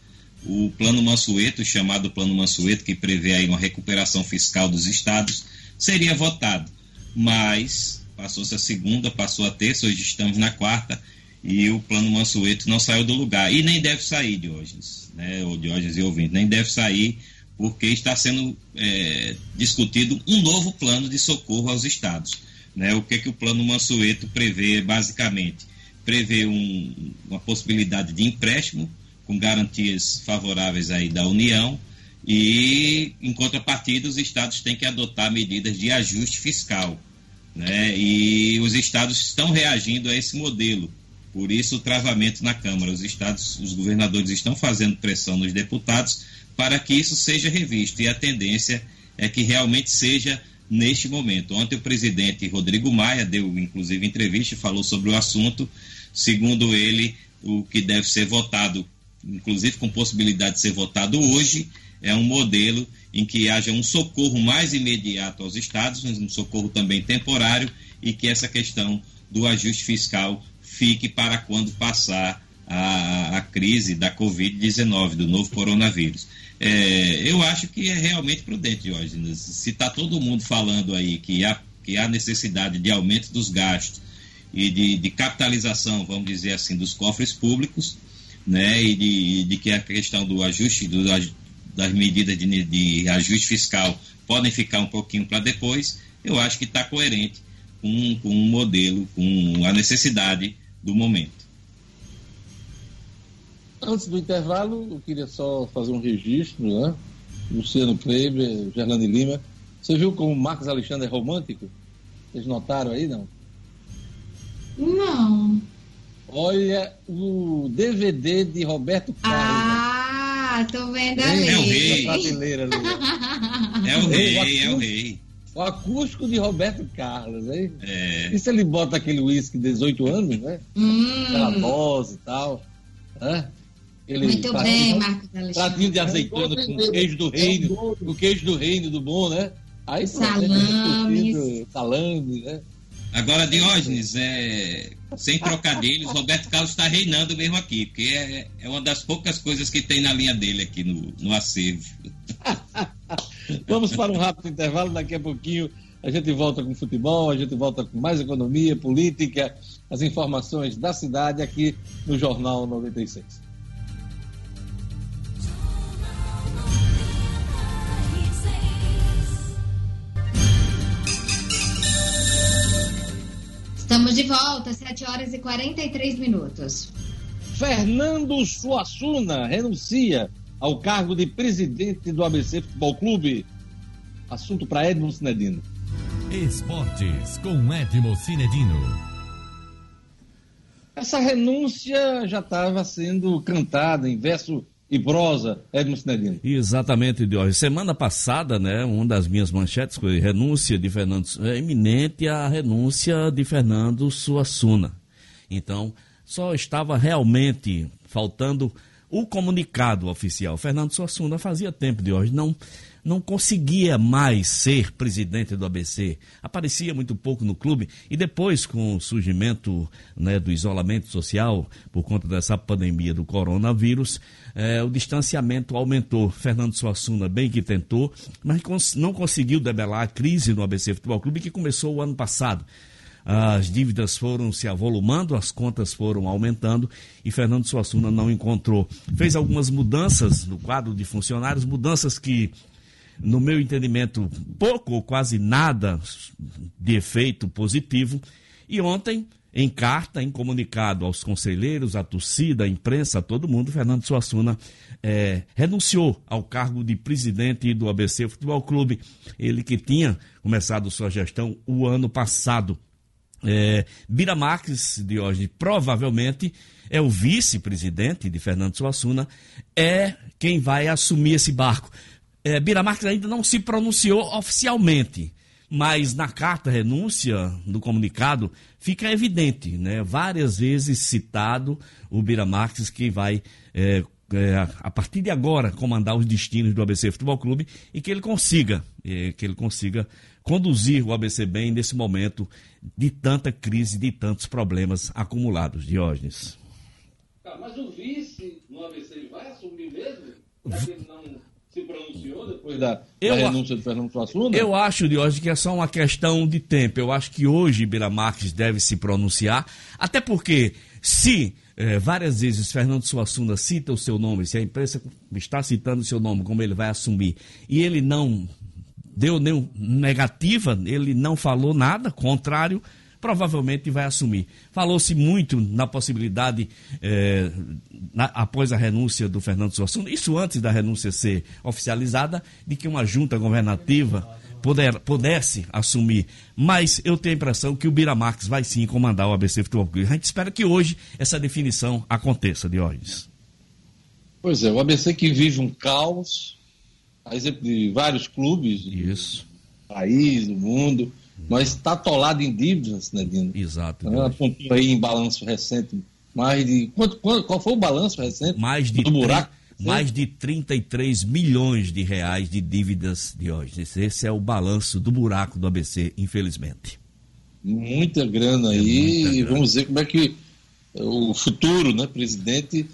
o Plano Mansueto, chamado Plano Mansueto, que prevê aí uma recuperação fiscal dos estados, seria votado. Mas passou-se a segunda, passou a terça, hoje estamos na quarta, e o Plano Mansueto não saiu do lugar. E nem deve sair, Diógenes, né, ou Diógenes e ouvinte, nem deve sair porque está sendo é, discutido um novo plano de socorro aos estados. Né? O que, que o plano Mansueto prevê, basicamente? Prevê um, uma possibilidade de empréstimo com garantias favoráveis aí da União e, em contrapartida, os estados têm que adotar medidas de ajuste fiscal. Né? E os estados estão reagindo a esse modelo. Por isso, o travamento na Câmara. Os estados, os governadores estão fazendo pressão nos deputados para que isso seja revisto. E a tendência é que realmente seja neste momento. Ontem o presidente Rodrigo Maia deu, inclusive, entrevista e falou sobre o assunto. Segundo ele, o que deve ser votado, inclusive com possibilidade de ser votado hoje, é um modelo em que haja um socorro mais imediato aos estados, um socorro também temporário, e que essa questão do ajuste fiscal fique para quando passar a, a crise da Covid-19, do novo coronavírus. É, eu acho que é realmente prudente, Diógenes. Se está todo mundo falando aí que há, que há necessidade de aumento dos gastos e de, de capitalização, vamos dizer assim, dos cofres públicos, né, e de, de que a questão do ajuste, do, das medidas de, de ajuste fiscal podem ficar um pouquinho para depois, eu acho que está coerente com, com um modelo, com a necessidade do momento. Antes do intervalo, eu queria só fazer um registro, né? Luciano Kleber, Gerlane Lima. Você viu como Marcos Alexandre é romântico? Vocês notaram aí, não? Não. Olha o DVD de Roberto Carlos. Ah, tô vendo ali. É o rei. É o rei, é o rei. O acústico de Roberto Carlos, hein? É. E se ele bota aquele uísque de 18 anos, né? Hum. Aquela voz e tal. Né? Ele Muito pratinho- bem, Marcos Alexandre. Pratinho de azeitona com queijo do reino, com queijo do reino do bom, né? Aí Salames. discutindo, salame, né? Agora, Diógenes, é, sem trocadilhos, Roberto Carlos está reinando mesmo aqui, porque é, é uma das poucas coisas que tem na linha dele aqui no, no acervo. <laughs> Vamos para um rápido intervalo, daqui a pouquinho a gente volta com futebol, a gente volta com mais economia, política, as informações da cidade aqui no Jornal 96. Estamos de volta, 7 horas e 43 minutos. Fernando Suassuna renuncia ao cargo de presidente do ABC Futebol Clube. Assunto para Edmund Sinedino. Esportes com Edmo Cinedino. Essa renúncia já estava sendo cantada em verso e prosa, Edmund Sinedino. Exatamente, Diógenes. Semana passada, né, uma das minhas manchetes foi renúncia de Fernando, é iminente a renúncia de Fernando Suassuna. Então, só estava realmente faltando o comunicado oficial. Fernando Suassuna fazia tempo de hoje não não conseguia mais ser presidente do ABC. Aparecia muito pouco no clube e depois, com o surgimento né, do isolamento social por conta dessa pandemia do coronavírus, eh, o distanciamento aumentou. Fernando Suassuna bem que tentou, mas cons não conseguiu debelar a crise no ABC Futebol Clube que começou o ano passado. As dívidas foram se avolumando, as contas foram aumentando e Fernando Suassuna não encontrou. Fez algumas mudanças no quadro de funcionários, mudanças que, no meu entendimento, pouco ou quase nada de efeito positivo. E ontem, em carta, em comunicado aos conselheiros, à torcida, à imprensa, a todo mundo, Fernando Suassuna é, renunciou ao cargo de presidente do ABC Futebol Clube. Ele que tinha começado sua gestão o ano passado. É, Bira Marques de hoje provavelmente é o vice-presidente de Fernando Suassuna, é quem vai assumir esse barco. É, Bira Marques ainda não se pronunciou oficialmente, mas na carta renúncia, no comunicado, fica evidente, né? várias vezes citado o Bira Marques que vai é, é, a partir de agora comandar os destinos do ABC Futebol Clube e que ele consiga, é, que ele consiga conduzir o ABC bem nesse momento de tanta crise, de tantos problemas acumulados. Diógenes. Tá, mas o vice no ABC vai assumir mesmo? Porque ele não se pronunciou depois da, eu, da renúncia de Fernando Suassuna? Eu acho, Diógenes, que é só uma questão de tempo. Eu acho que hoje Beira Marques deve se pronunciar, até porque se é, várias vezes Fernando Suassuna cita o seu nome, se a imprensa está citando o seu nome, como ele vai assumir, e ele não deu negativa, ele não falou nada, contrário, provavelmente vai assumir. Falou-se muito na possibilidade, eh, na, após a renúncia do Fernando Suassuna, isso antes da renúncia ser oficializada, de que uma junta governativa puder, pudesse assumir. Mas eu tenho a impressão que o Bira Marques vai sim comandar o ABC Futebol Clube. A gente espera que hoje essa definição aconteça, Diógenes. Pois é, o ABC que vive um caos, a exemplo de vários clubes Isso. do país, do mundo, mas está atolado em dívidas, né, Dino? Exato. Ela apontou aí em balanço recente mais de. Quanto, qual, qual foi o balanço recente? Mais de, do buraco? mais de 33 milhões de reais de dívidas de hoje. Esse é o balanço do buraco do ABC, infelizmente. Muita grana é aí. Muita grana. Vamos ver como é que o futuro né, presidente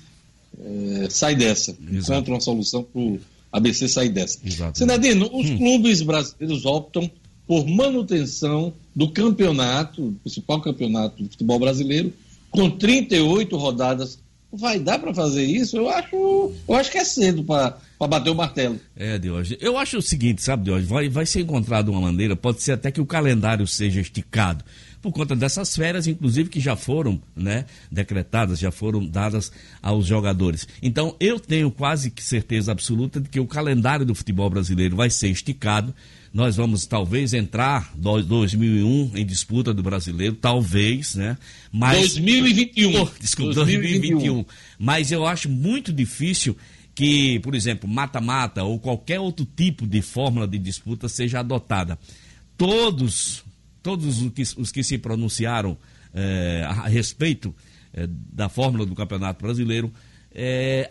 é, sai dessa. Exato. Encontra uma solução para o ABC sair dessa. Sinadino, os hum. clubes brasileiros optam por manutenção do campeonato, principal campeonato do futebol brasileiro, com 38 rodadas. Vai dar para fazer isso? Eu acho, eu acho que é cedo para bater o martelo. É, de hoje. Eu acho o seguinte, sabe, de hoje, vai, vai ser encontrado uma maneira, pode ser até que o calendário seja esticado por conta dessas férias, inclusive que já foram né, decretadas, já foram dadas aos jogadores. Então, eu tenho quase que certeza absoluta de que o calendário do futebol brasileiro vai ser esticado. Nós vamos talvez entrar 2001 em disputa do brasileiro, talvez, né? Mas 2021. Oh, desculpa, 2021. 2021. Mas eu acho muito difícil que, por exemplo, mata-mata ou qualquer outro tipo de fórmula de disputa seja adotada. Todos todos os que, os que se pronunciaram é, a respeito é, da fórmula do Campeonato Brasileiro é,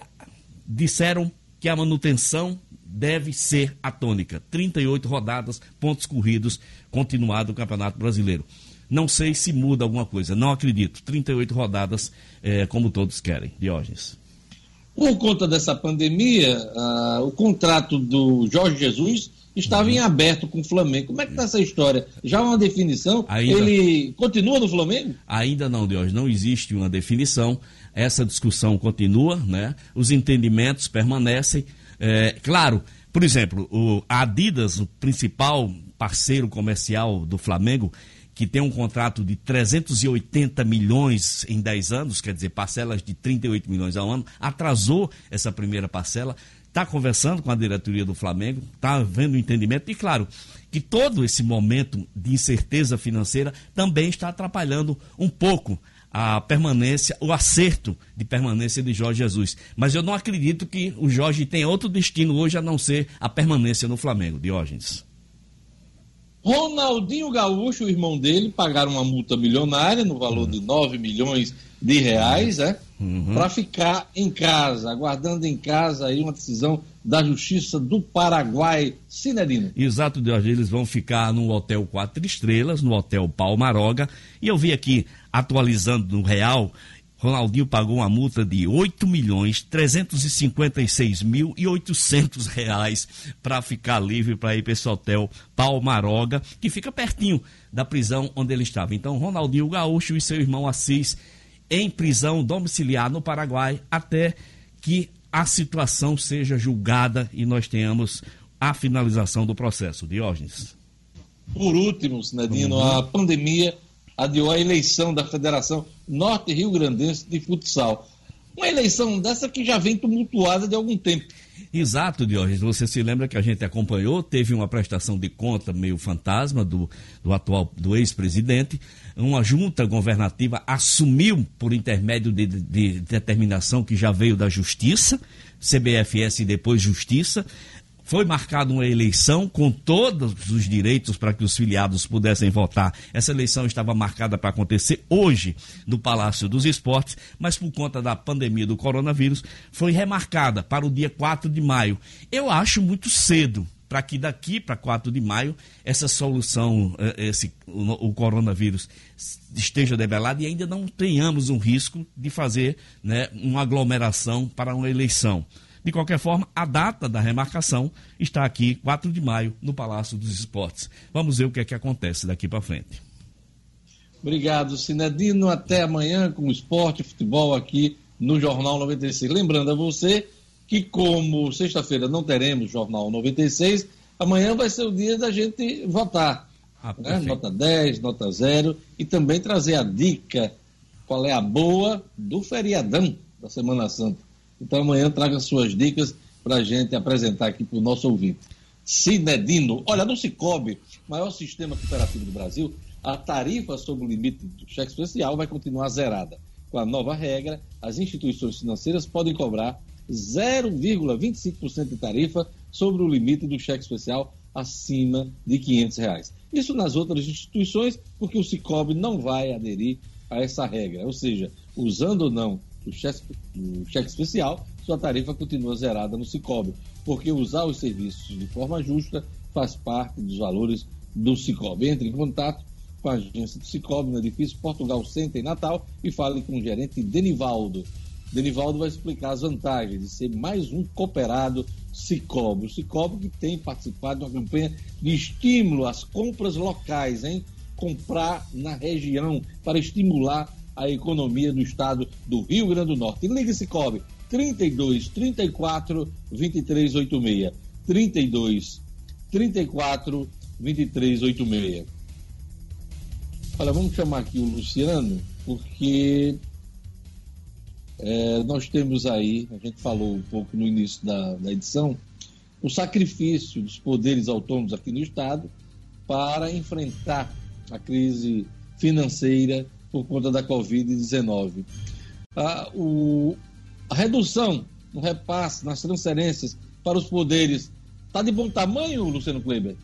disseram que a manutenção deve ser a tônica. 38 rodadas, pontos corridos, continuado o Campeonato Brasileiro. Não sei se muda alguma coisa, não acredito. 38 rodadas, como todos querem. Diógenes. Por conta dessa pandemia, uh, o contrato do Jorge Jesus estava em aberto com o Flamengo. Como é que está essa história? Já há uma definição? Ainda... Ele continua no Flamengo? Ainda não, Deus. Não existe uma definição. Essa discussão continua, né? Os entendimentos permanecem. É, claro, por exemplo, o Adidas, o principal parceiro comercial do Flamengo, que tem um contrato de 380 milhões em 10 anos, quer dizer, parcelas de 38 milhões ao ano, atrasou essa primeira parcela está conversando com a diretoria do Flamengo, está havendo um entendimento, e claro, que todo esse momento de incerteza financeira também está atrapalhando um pouco a permanência, o acerto de permanência de Jorge Jesus. Mas eu não acredito que o Jorge tenha outro destino hoje a não ser a permanência no Flamengo, Diógenes. Ronaldinho Gaúcho, o irmão dele, pagaram uma multa milionária no valor de 9 milhões de reais, né? Uhum. Para ficar em casa, aguardando em casa aí uma decisão da Justiça do Paraguai, Cinedino. Exato, Deus, eles vão ficar no Hotel Quatro Estrelas, no Hotel Palmaroga, e eu vi aqui, atualizando no Real, Ronaldinho pagou uma multa de 8 milhões 356 mil e 800 reais para ficar livre para ir para esse hotel Palmaroga, que fica pertinho da prisão onde ele estava. Então, Ronaldinho Gaúcho e seu irmão Assis em prisão domiciliar no Paraguai até que a situação seja julgada e nós tenhamos a finalização do processo. Diógenes. Por último, Sinedino, uhum. a pandemia adiou a eleição da Federação Norte Rio Grandense de Futsal. Uma eleição dessa que já vem tumultuada de algum tempo. Exato, Diógenes. Você se lembra que a gente acompanhou, teve uma prestação de conta meio fantasma do, do atual, do ex-presidente. Uma junta governativa assumiu por intermédio de, de, de determinação que já veio da Justiça, CBFS e depois Justiça, foi marcada uma eleição com todos os direitos para que os filiados pudessem votar. Essa eleição estava marcada para acontecer hoje no Palácio dos Esportes, mas por conta da pandemia do coronavírus foi remarcada para o dia 4 de maio. Eu acho muito cedo para que daqui para 4 de maio essa solução, eh, esse, o, coronavírus esteja debelado e ainda não tenhamos um risco de fazer né, uma aglomeração para uma eleição. De qualquer forma, a data da remarcação está aqui, 4 de maio, no Palácio dos Esportes. Vamos ver o que é que acontece daqui para frente. Obrigado, Sinedino. Até amanhã com o esporte e futebol aqui no Jornal 96. Lembrando a você que, como sexta-feira não teremos Jornal 96, amanhã vai ser o dia da gente votar. Ah, né? Nota 10, nota 0 e também trazer a dica qual é a boa do feriadão da Semana Santa. Então amanhã traga suas dicas para a gente apresentar aqui para o nosso ouvinte. Cinedino, olha, no Cicobi, maior sistema cooperativo do Brasil, a tarifa sobre o limite do cheque especial vai continuar zerada. Com a nova regra, as instituições financeiras podem cobrar 0,25% de tarifa sobre o limite do cheque especial acima de 500 reais. Isso nas outras instituições, porque o Cicobi não vai aderir a essa regra. Ou seja, usando ou não do cheque, cheque especial, sua tarifa continua zerada no Cicobi, porque usar os serviços de forma justa faz parte dos valores do Cicobi. Entre em contato com a agência do Cicobi no edifício Portugal Center em Natal e fale com o gerente Denivaldo. Denivaldo vai explicar as vantagens de ser mais um cooperado Cicobi. O Cicobi que tem participado de uma campanha de estímulo às compras locais, hein? Comprar na região para estimular a economia do estado do Rio Grande do Norte. Ligue Cicobi 32 34 23 86. 32 34 23 86. Olha, vamos chamar aqui o Luciano, porque é, nós temos aí, a gente falou um pouco no início da, da edição, o sacrifício dos poderes autônomos aqui no Estado para enfrentar a crise financeira por conta da Covid-19. A, a redução no repasse, nas transferências para os poderes, está de bom tamanho, Luciano Kleber?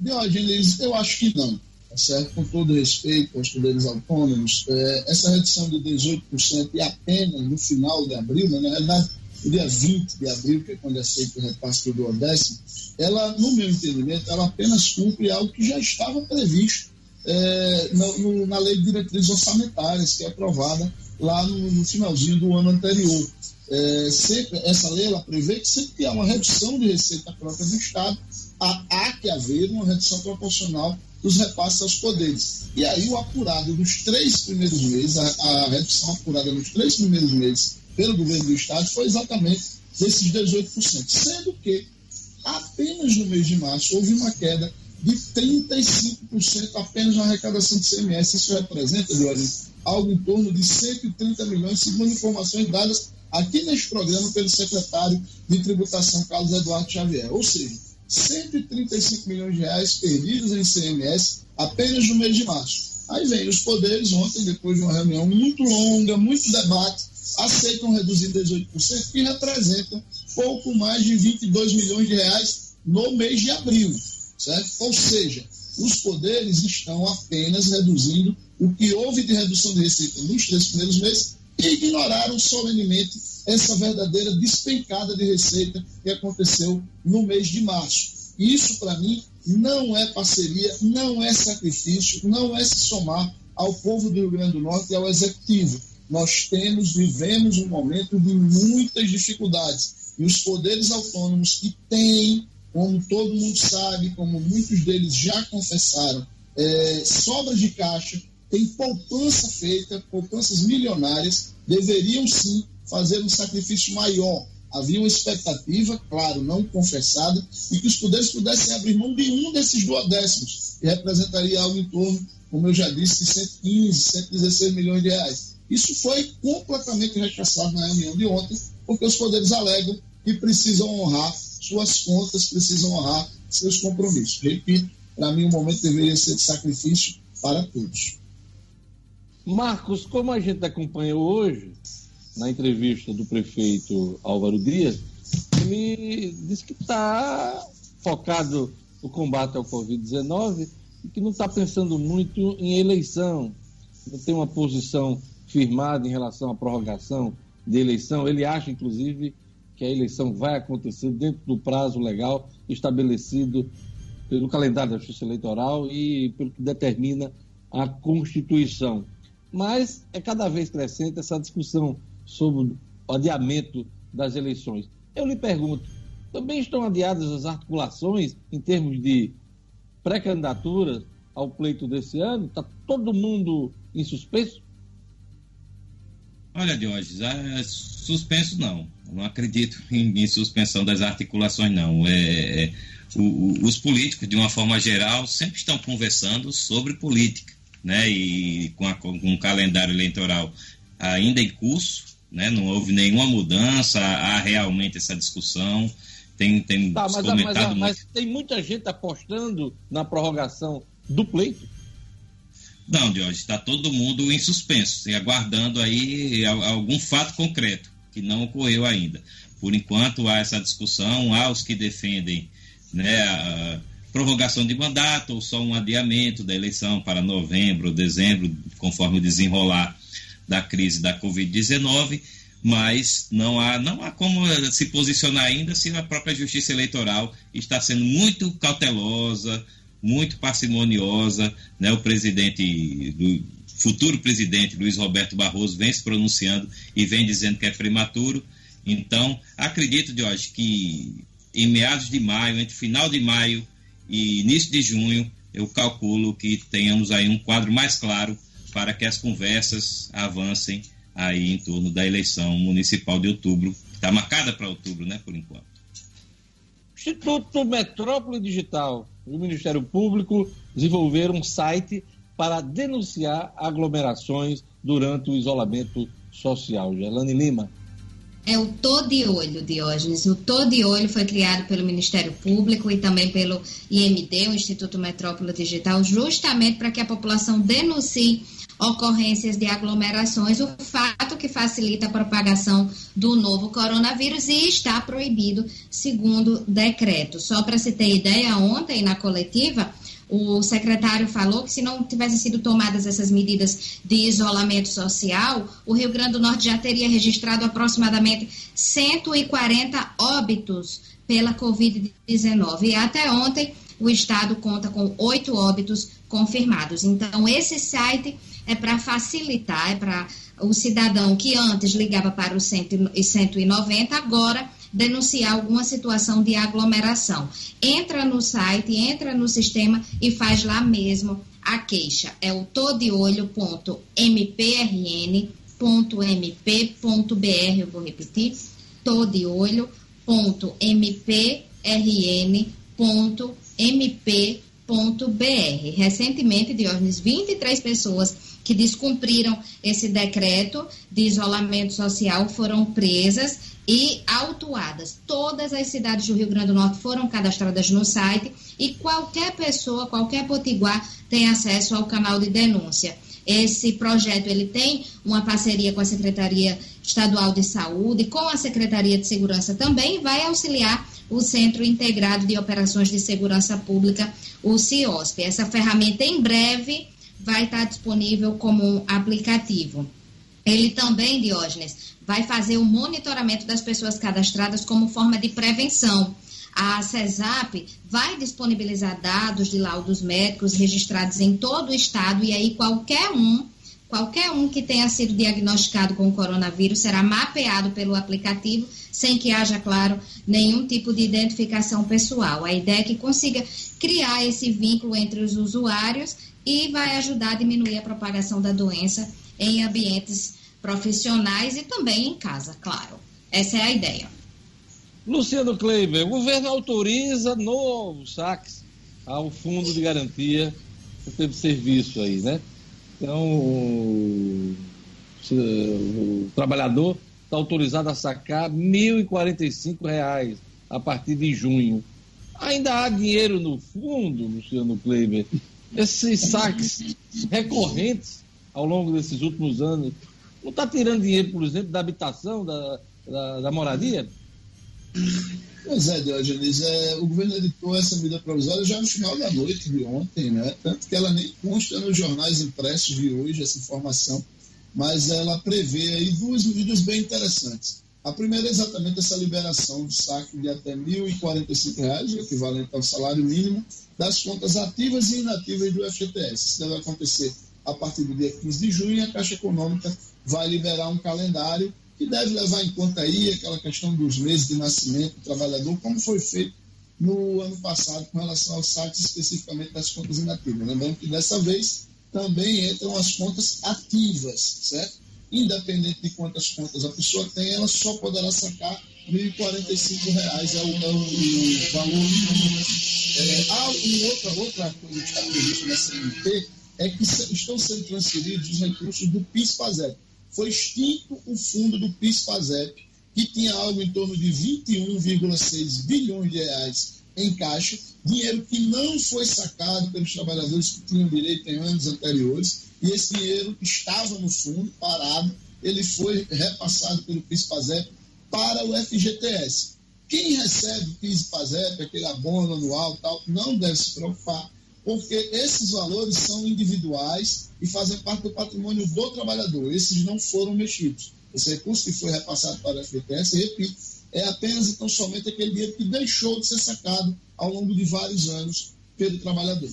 Diógenes, eu acho que não. Tá certo? Com todo respeito aos poderes autônomos, é, essa redução de 18% e apenas no final de abril, né, na realidade, o dia 20 de abril, que é quando é feito o repasse do décimo, ela, no meu entendimento, ela apenas cumpre algo que já estava previsto é, no, na lei de diretrizes orçamentárias, que é aprovada lá no, no finalzinho do ano anterior. É, sempre, essa lei ela prevê que sempre que há uma redução de receita própria do Estado, há, há que haver uma redução proporcional dos repasses aos poderes. E aí o apurado dos três primeiros meses, a, a redução apurada nos três primeiros meses pelo governo do Estado foi exatamente desses 18%, sendo que apenas no mês de março houve uma queda de 35% apenas na arrecadação de CMS. Isso representa, Jorge, algo em torno de 130 milhões, segundo informações dadas aqui neste programa pelo secretário de Tributação, Carlos Eduardo Xavier. Ou seja, 135 milhões de reais perdidos em CMS apenas no mês de março. Aí vem os poderes, ontem, depois de uma reunião muito longa, muito debate, aceitam reduzir 18%, que representam pouco mais de 22 milhões de reais no mês de abril certo? Ou seja, os poderes estão apenas reduzindo o que houve de redução de receita nos três primeiros meses e ignoraram solenemente essa verdadeira despencada de receita que aconteceu no mês de março. Isso, para mim, não é parceria, não é sacrifício, não é se somar ao povo do Rio Grande do Norte e ao Executivo. Nós temos, vivemos um momento de muitas dificuldades. E os poderes autônomos que têm, como todo mundo sabe, como muitos deles já confessaram, é, sobras de caixa, tem poupança feita, poupanças milionárias, deveriam sim fazer um sacrifício maior. Havia uma expectativa, claro, não confessada, e que os poderes pudessem abrir mão de um desses duodécimos, que representaria algo em torno, como eu já disse, de 115, 116 milhões de reais. Isso foi completamente rechaçado na reunião de ontem, porque os poderes alegam que precisam honrar suas contas, precisam honrar seus compromissos. Repito, para mim o momento deveria ser de sacrifício para todos. Marcos, como a gente acompanhou hoje, na entrevista do prefeito Álvaro Dias, ele disse que está focado no combate ao Covid-19 e que não está pensando muito em eleição, não tem uma posição firmada em relação à prorrogação de eleição. Ele acha, inclusive, que a eleição vai acontecer dentro do prazo legal estabelecido pelo calendário da Justiça Eleitoral e pelo que determina a Constituição. Mas é cada vez crescente essa discussão sobre o adiamento das eleições. Eu lhe pergunto, também estão adiadas as articulações em termos de pré-candidatura ao pleito desse ano? Está todo mundo em suspenso? Olha, Diógenes, é, suspenso não. Não acredito em, em, suspensão das articulações, não. É, é o, o, os políticos, de uma forma geral, sempre estão conversando sobre política, né? E com, a, com um calendário eleitoral ainda em curso, né? Não houve nenhuma mudança, há realmente essa discussão. Tem, tem tá, mas, comentado mas, mas tem muita gente apostando na prorrogação do pleito. Não, Diógenes, está todo mundo em suspenso, aguardando aí algum fato concreto que não ocorreu ainda. Por enquanto há essa discussão, há os que defendem né, a prorrogação de mandato ou só um adiamento da eleição para novembro, dezembro, conforme o desenrolar da crise da Covid-19, mas não há, não há como se posicionar ainda se a própria Justiça Eleitoral está sendo muito cautelosa, muito parcimoniosa. Né? O presidente do futuro presidente Luiz Roberto Barroso vem se pronunciando e vem dizendo que é prematuro. Então, acredito, Jorge, que em meados de maio, entre final de maio e início de junho, eu calculo que tenhamos aí um quadro mais claro para que as conversas avancem aí em torno da eleição municipal de outubro, que está marcada para outubro, né, por enquanto. Instituto Metrópole Digital e o Ministério Público desenvolveram um site para denunciar aglomerações durante o isolamento social. Gelane Lima. É o Tô de Olho, Diógenes. O Tô de Olho foi criado pelo Ministério Público e também pelo IMD, o Instituto Metrópole Digital, justamente para que a população denuncie ocorrências de aglomerações, o fato que facilita a propagação do novo coronavírus e está proibido, segundo decreto. Só para se ter ideia, ontem na coletiva, o secretário falou que se não tivessem sido tomadas essas medidas de isolamento social, o Rio Grande do Norte já teria registrado aproximadamente 140 óbitos pela Covid-19. E até ontem, o estado conta com oito óbitos confirmados. Então, esse site é para facilitar, é para o cidadão que antes ligava para o 190, agora denunciar alguma situação de aglomeração. Entra no site, entra no sistema e faz lá mesmo a queixa. É o todeolho.mprn.mp.br, eu vou repetir, todeolho.mprn.mp.br. Recentemente, Diógenes, 23 pessoas que descumpriram esse decreto de isolamento social foram presas e autuadas. Todas as cidades do Rio Grande do Norte foram cadastradas no site e qualquer pessoa, qualquer potiguar tem acesso ao canal de denúncia. Esse projeto ele tem uma parceria com a Secretaria Estadual de Saúde, com a Secretaria de Segurança também, vai auxiliar o Centro Integrado de Operações de Segurança Pública, o CIOSP. Essa ferramenta em breve vai estar disponível como aplicativo. Ele também, Diógenes, vai fazer o monitoramento das pessoas cadastradas como forma de prevenção. A CESAP vai disponibilizar dados de laudos médicos registrados em todo o estado e aí qualquer um Qualquer um que tenha sido diagnosticado com o coronavírus será mapeado pelo aplicativo, sem que haja, claro, nenhum tipo de identificação pessoal. A ideia é que consiga criar esse vínculo entre os usuários e vai ajudar a diminuir a propagação da doença em ambientes profissionais e também em casa, claro. Essa é a ideia. Luciano Kleiber, o governo autoriza novos saques ao fundo de garantia do serviço aí, né? Então, o, o trabalhador está autorizado a sacar R$ 1.045 a partir de junho. Ainda há dinheiro no fundo, Luciano Kleiber. Esses saques recorrentes ao longo desses últimos anos, não está tirando dinheiro, por exemplo, da habitação, da, da, da moradia? Pois é, Diogenes, é, o governo editou essa medida provisória já no final da noite de ontem, né? Tanto que ela nem consta nos jornais impressos de hoje, essa informação, mas ela prevê aí duas medidas bem interessantes. A primeira é exatamente essa liberação do saque de até R$ 1.045, equivalente ao salário mínimo, das contas ativas e inativas do FGTS. Isso deve acontecer a partir do dia 15 de junho a Caixa Econômica vai liberar um calendário que deve levar em conta aí aquela questão dos meses de nascimento do trabalhador, como foi feito no ano passado com relação aos sites especificamente das contas inativas. Lembrando que dessa vez também entram as contas ativas, certo? Independente de quantas contas a pessoa tem, ela só poderá sacar R$ 1.045, é o, é o valor. É, há uma outra, outra coisa que está nessa MP, é que estão sendo transferidos os recursos do PIS-PASEP foi extinto o fundo do PIS-PASEP, que tinha algo em torno de 21,6 bilhões de reais em caixa, dinheiro que não foi sacado pelos trabalhadores que tinham direito em anos anteriores, e esse dinheiro estava no fundo, parado, ele foi repassado pelo PIS-PASEP para o FGTS. Quem recebe PIS-PASEP, aquele abono anual tal, não deve se preocupar, porque esses valores são individuais e fazem parte do patrimônio do trabalhador. Esses não foram mexidos. Esse recurso que foi repassado para a FGTS, repito, é apenas então somente aquele dinheiro que deixou de ser sacado ao longo de vários anos pelo trabalhador.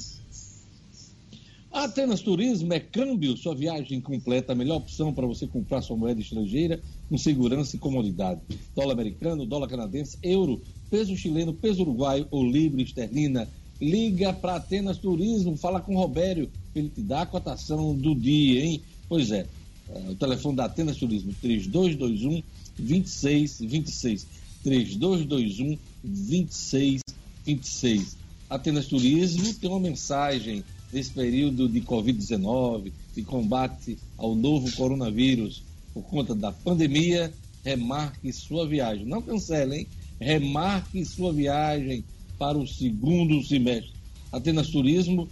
A Atenas Turismo é câmbio, sua viagem completa, a melhor opção para você comprar sua moeda estrangeira com segurança e comodidade. Dólar americano, dólar canadense, euro, peso chileno, peso uruguaio ou livre esterlina liga para Atenas Turismo, fala com o Robério, ele te dá a cotação do dia, hein? Pois é, é o telefone da Atenas Turismo, 3221 2626. 3221 2626. Atenas Turismo tem uma mensagem nesse período de Covid-19, de combate ao novo coronavírus, por conta da pandemia, remarque sua viagem. Não cancele, hein? Remarque sua viagem para o segundo semestre. Atenas Turismo,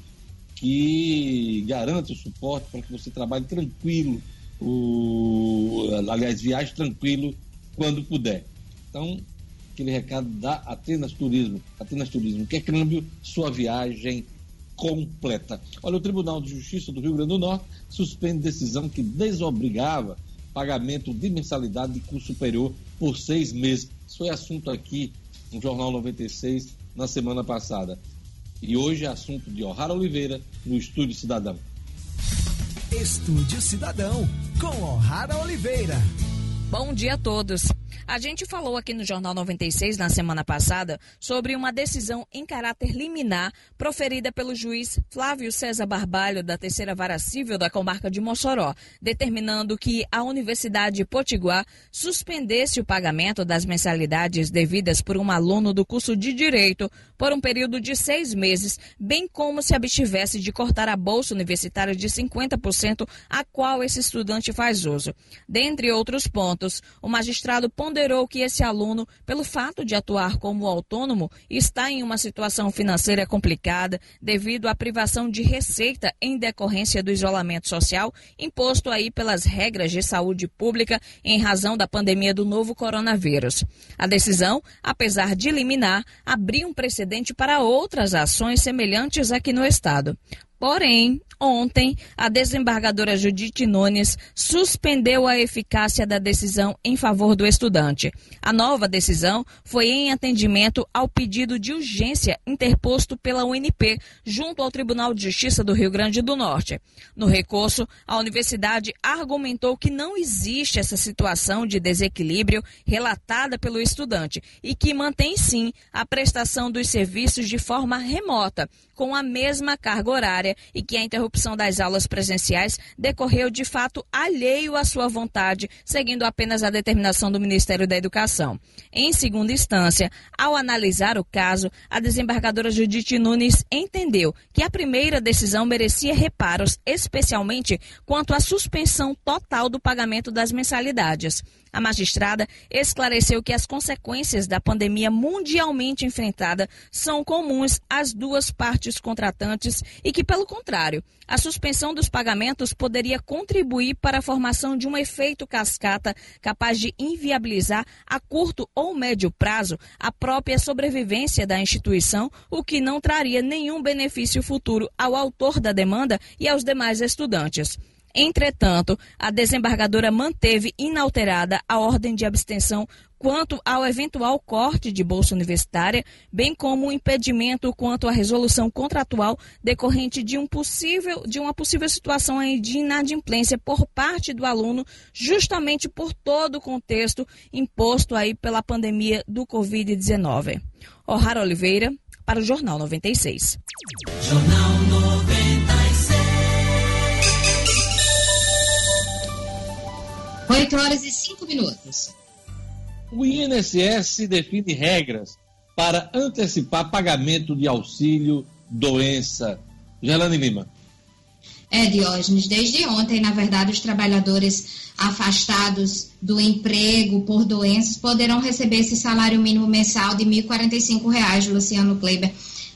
que garante o suporte para que você trabalhe tranquilo, o, aliás, viaje tranquilo quando puder. Então, aquele recado da Atenas Turismo. Atenas Turismo, que é câmbio, sua viagem completa. Olha, o Tribunal de Justiça do Rio Grande do Norte suspende decisão que desobrigava pagamento de mensalidade de curso superior por seis meses. Isso foi assunto aqui no Jornal 96 na semana passada. E hoje é assunto de O'Hara Oliveira no Estúdio Cidadão. Estúdio Cidadão, com O'Hara Oliveira. Bom dia a todos. A gente falou aqui no Jornal 96 na semana passada sobre uma decisão em caráter liminar proferida pelo juiz Flávio César Barbalho da Terceira Vara Civil da comarca de Mossoró, determinando que a Universidade Potiguar suspendesse o pagamento das mensalidades devidas por um aluno do curso de Direito por um período de seis meses, bem como se abstivesse de cortar a bolsa universitária de 50% a qual esse estudante faz uso. Dentre outros pontos, o magistrado ponderou que esse aluno, pelo fato de atuar como autônomo, está em uma situação financeira complicada devido à privação de receita em decorrência do isolamento social imposto aí pelas regras de saúde pública em razão da pandemia do novo coronavírus. A decisão, apesar de liminar, abriu um precedente para outras ações semelhantes aqui no estado. Porém, ontem, a desembargadora Judite Nunes suspendeu a eficácia da decisão em favor do estudante. A nova decisão foi em atendimento ao pedido de urgência interposto pela UNP junto ao Tribunal de Justiça do Rio Grande do Norte. No recurso, a universidade argumentou que não existe essa situação de desequilíbrio relatada pelo estudante e que mantém sim a prestação dos serviços de forma remota, com a mesma carga horária e que a interrupção das aulas presenciais decorreu de fato alheio à sua vontade, seguindo apenas a determinação do Ministério da Educação. Em segunda instância, ao analisar o caso, a desembargadora Judite Nunes entendeu que a primeira decisão merecia reparos, especialmente quanto à suspensão total do pagamento das mensalidades. A magistrada esclareceu que as consequências da pandemia mundialmente enfrentada são comuns às duas partes contratantes e que, pelo contrário, a suspensão dos pagamentos poderia contribuir para a formação de um efeito cascata capaz de inviabilizar a curto ou médio prazo a própria sobrevivência da instituição, o que não traria nenhum benefício futuro ao autor da demanda e aos demais estudantes. Entretanto, a desembargadora manteve inalterada a ordem de abstenção quanto ao eventual corte de bolsa universitária, bem como o impedimento quanto à resolução contratual decorrente de, um possível, de uma possível situação de inadimplência por parte do aluno, justamente por todo o contexto imposto aí pela pandemia do Covid-19. O'Hara Oliveira, para o Jornal 96. Jornal 8 horas e 5 minutos. O INSS define regras para antecipar pagamento de auxílio doença. Gelane Lima. É, Diógenes, desde ontem, na verdade, os trabalhadores afastados do emprego por doenças poderão receber esse salário mínimo mensal de R$ 1.045, Luciano Kleber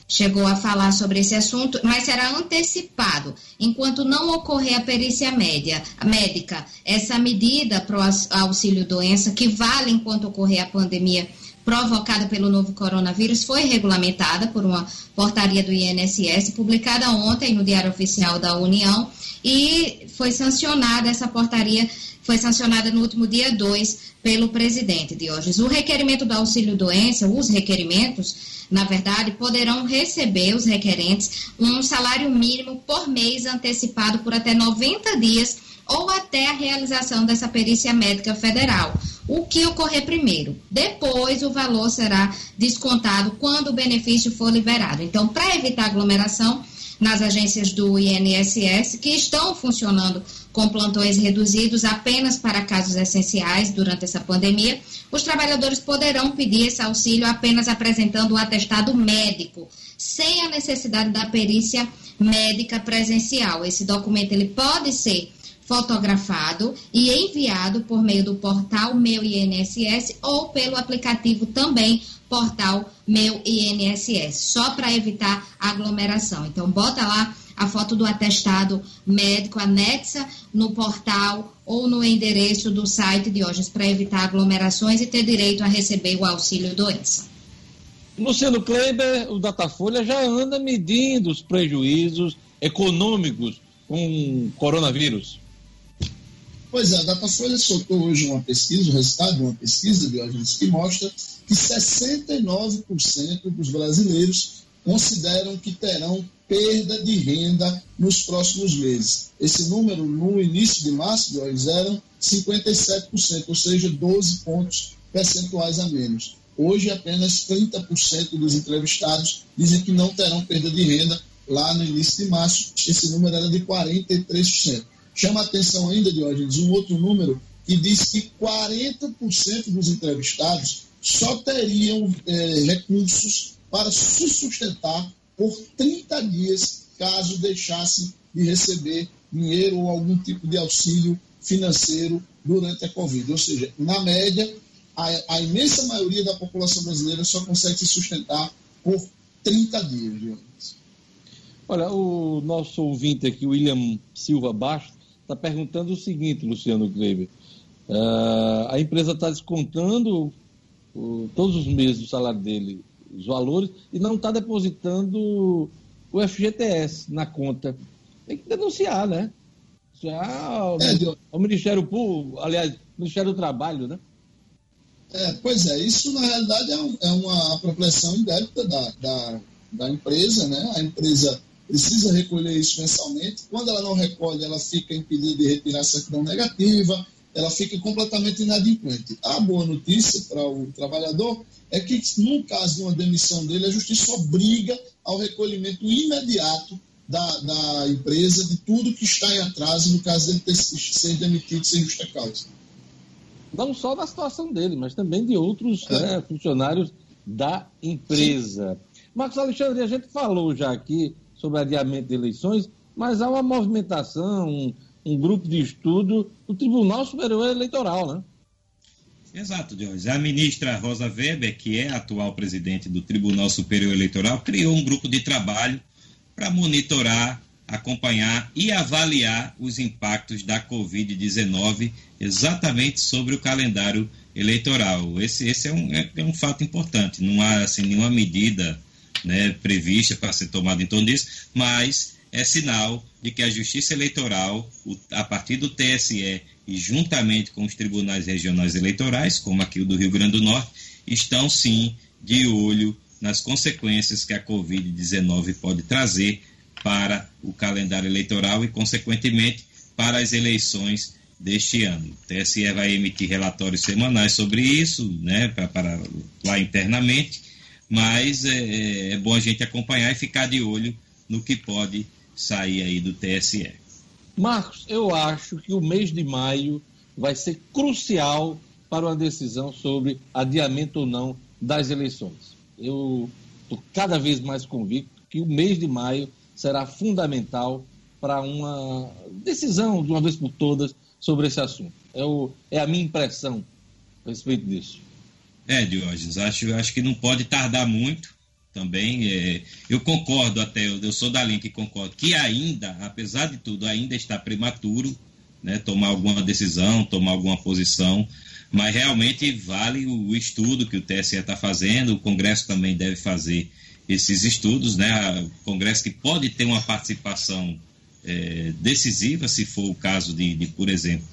chegou a falar sobre esse assunto, mas será antecipado enquanto não ocorrer a perícia média, médica. Essa medida para o auxílio doença, que vale enquanto ocorrer a pandemia provocada pelo novo coronavírus, foi regulamentada por uma portaria do INSS, publicada ontem no Diário Oficial da União, e foi sancionada essa portaria foi sancionada no último dia 2 pelo presidente Diógenes. O requerimento do auxílio doença, os requerimentos, na verdade, poderão receber os requerentes um salário mínimo por mês antecipado por até 90 dias ou até a realização dessa perícia médica federal. O que ocorrer primeiro? Depois o valor será descontado quando o benefício for liberado. Então, para evitar aglomeração nas agências do INSS, que estão funcionando com plantões reduzidos apenas para casos essenciais durante essa pandemia, os trabalhadores poderão pedir esse auxílio apenas apresentando o atestado médico, sem a necessidade da perícia médica presencial. Esse documento ele pode ser fotografado e enviado por meio do portal Meu INSS ou pelo aplicativo também portal Meu INSS, só para evitar aglomeração. Então bota lá a foto do atestado médico anexa no portal ou no endereço do site de hoje para evitar aglomerações e ter direito a receber o auxílio doença. Luciano Kleber, o Datafolha já anda medindo os prejuízos econômicos com coronavírus. Pois é, a Datafolha soltou hoje uma pesquisa, o resultado de uma pesquisa, Diógenes, que mostra que 69% dos brasileiros consideram que terão perda de renda nos próximos meses. Esse número, no início de março, eram 57%, ou seja, 12 pontos percentuais a menos. Hoje, apenas 30% dos entrevistados dizem que não terão perda de renda. Lá no início de março, esse número era de 43%. Chama a atenção ainda, Diógenes, um outro número que diz que 40% dos entrevistados só teriam é, recursos para se sustentar por 30 dias, caso deixasse de receber dinheiro ou algum tipo de auxílio financeiro durante a Covid. Ou seja, na média, a, a imensa maioria da população brasileira só consegue se sustentar por 30 dias. Olha, o nosso ouvinte aqui, William Silva Bastos, está perguntando o seguinte, Luciano Kleber. Uh, a empresa está descontando uh, todos os meses do salário dele os valores e não está depositando o FGTS na conta. Tem que denunciar, né? Já é, o Ministério Público, aliás, o Ministério do Trabalho, né? É, pois é, isso na realidade é, um, é uma apropriação indébita da, da, da, empresa, né? A empresa precisa recolher isso mensalmente. Quando ela não recolhe, ela fica impedida de retirar a certidão negativa, ela fica completamente inadimplente. A boa notícia para o trabalhador é que, no caso de uma demissão dele, a justiça obriga ao recolhimento imediato da, da empresa de tudo que está em atraso no caso dele ter, ser demitido sem justa causa. Não só da situação dele, mas também de outros é. né, funcionários da empresa. Sim. Marcos Alexandre, a gente falou já aqui sobre adiamento de eleições, mas há uma movimentação, um, um grupo de estudo do Tribunal Superior Eleitoral, né? Exato, Jorge. A ministra Rosa Weber, que é a atual presidente do Tribunal Superior Eleitoral, criou um grupo de trabalho para monitorar, acompanhar e avaliar os impactos da Covid-19 exatamente sobre o calendário eleitoral. Esse, esse é, um, é, é um fato importante. Não há assim, nenhuma medida né, prevista para ser tomada em torno disso, mas é sinal de que a Justiça Eleitoral, a partir do TSE e juntamente com os tribunais regionais eleitorais, como aqui o do Rio Grande do Norte, estão sim de olho nas consequências que a Covid-19 pode trazer para o calendário eleitoral e, consequentemente, para as eleições deste ano. O TSE vai emitir relatórios semanais sobre isso, né, lá internamente, mas é, é, é bom a gente acompanhar e ficar de olho no que pode sair aí do TSE. Marcos, eu acho que o mês de maio vai ser crucial para uma decisão sobre adiamento ou não das eleições. Eu estou cada vez mais convicto que o mês de maio será fundamental para uma decisão, de uma vez por todas, sobre esse assunto. É, o, é a minha impressão a respeito disso. É, Diógenes, acho, acho que não pode tardar muito também. É, eu concordo até, eu, eu sou da linha que concordo, que ainda, apesar de tudo, ainda está prematuro né, tomar alguma decisão, tomar alguma posição, mas realmente vale o, o estudo que o TSE está fazendo, o Congresso também deve fazer esses estudos, né? O Congresso que pode ter uma participação é, decisiva, se for o caso de, de, por exemplo,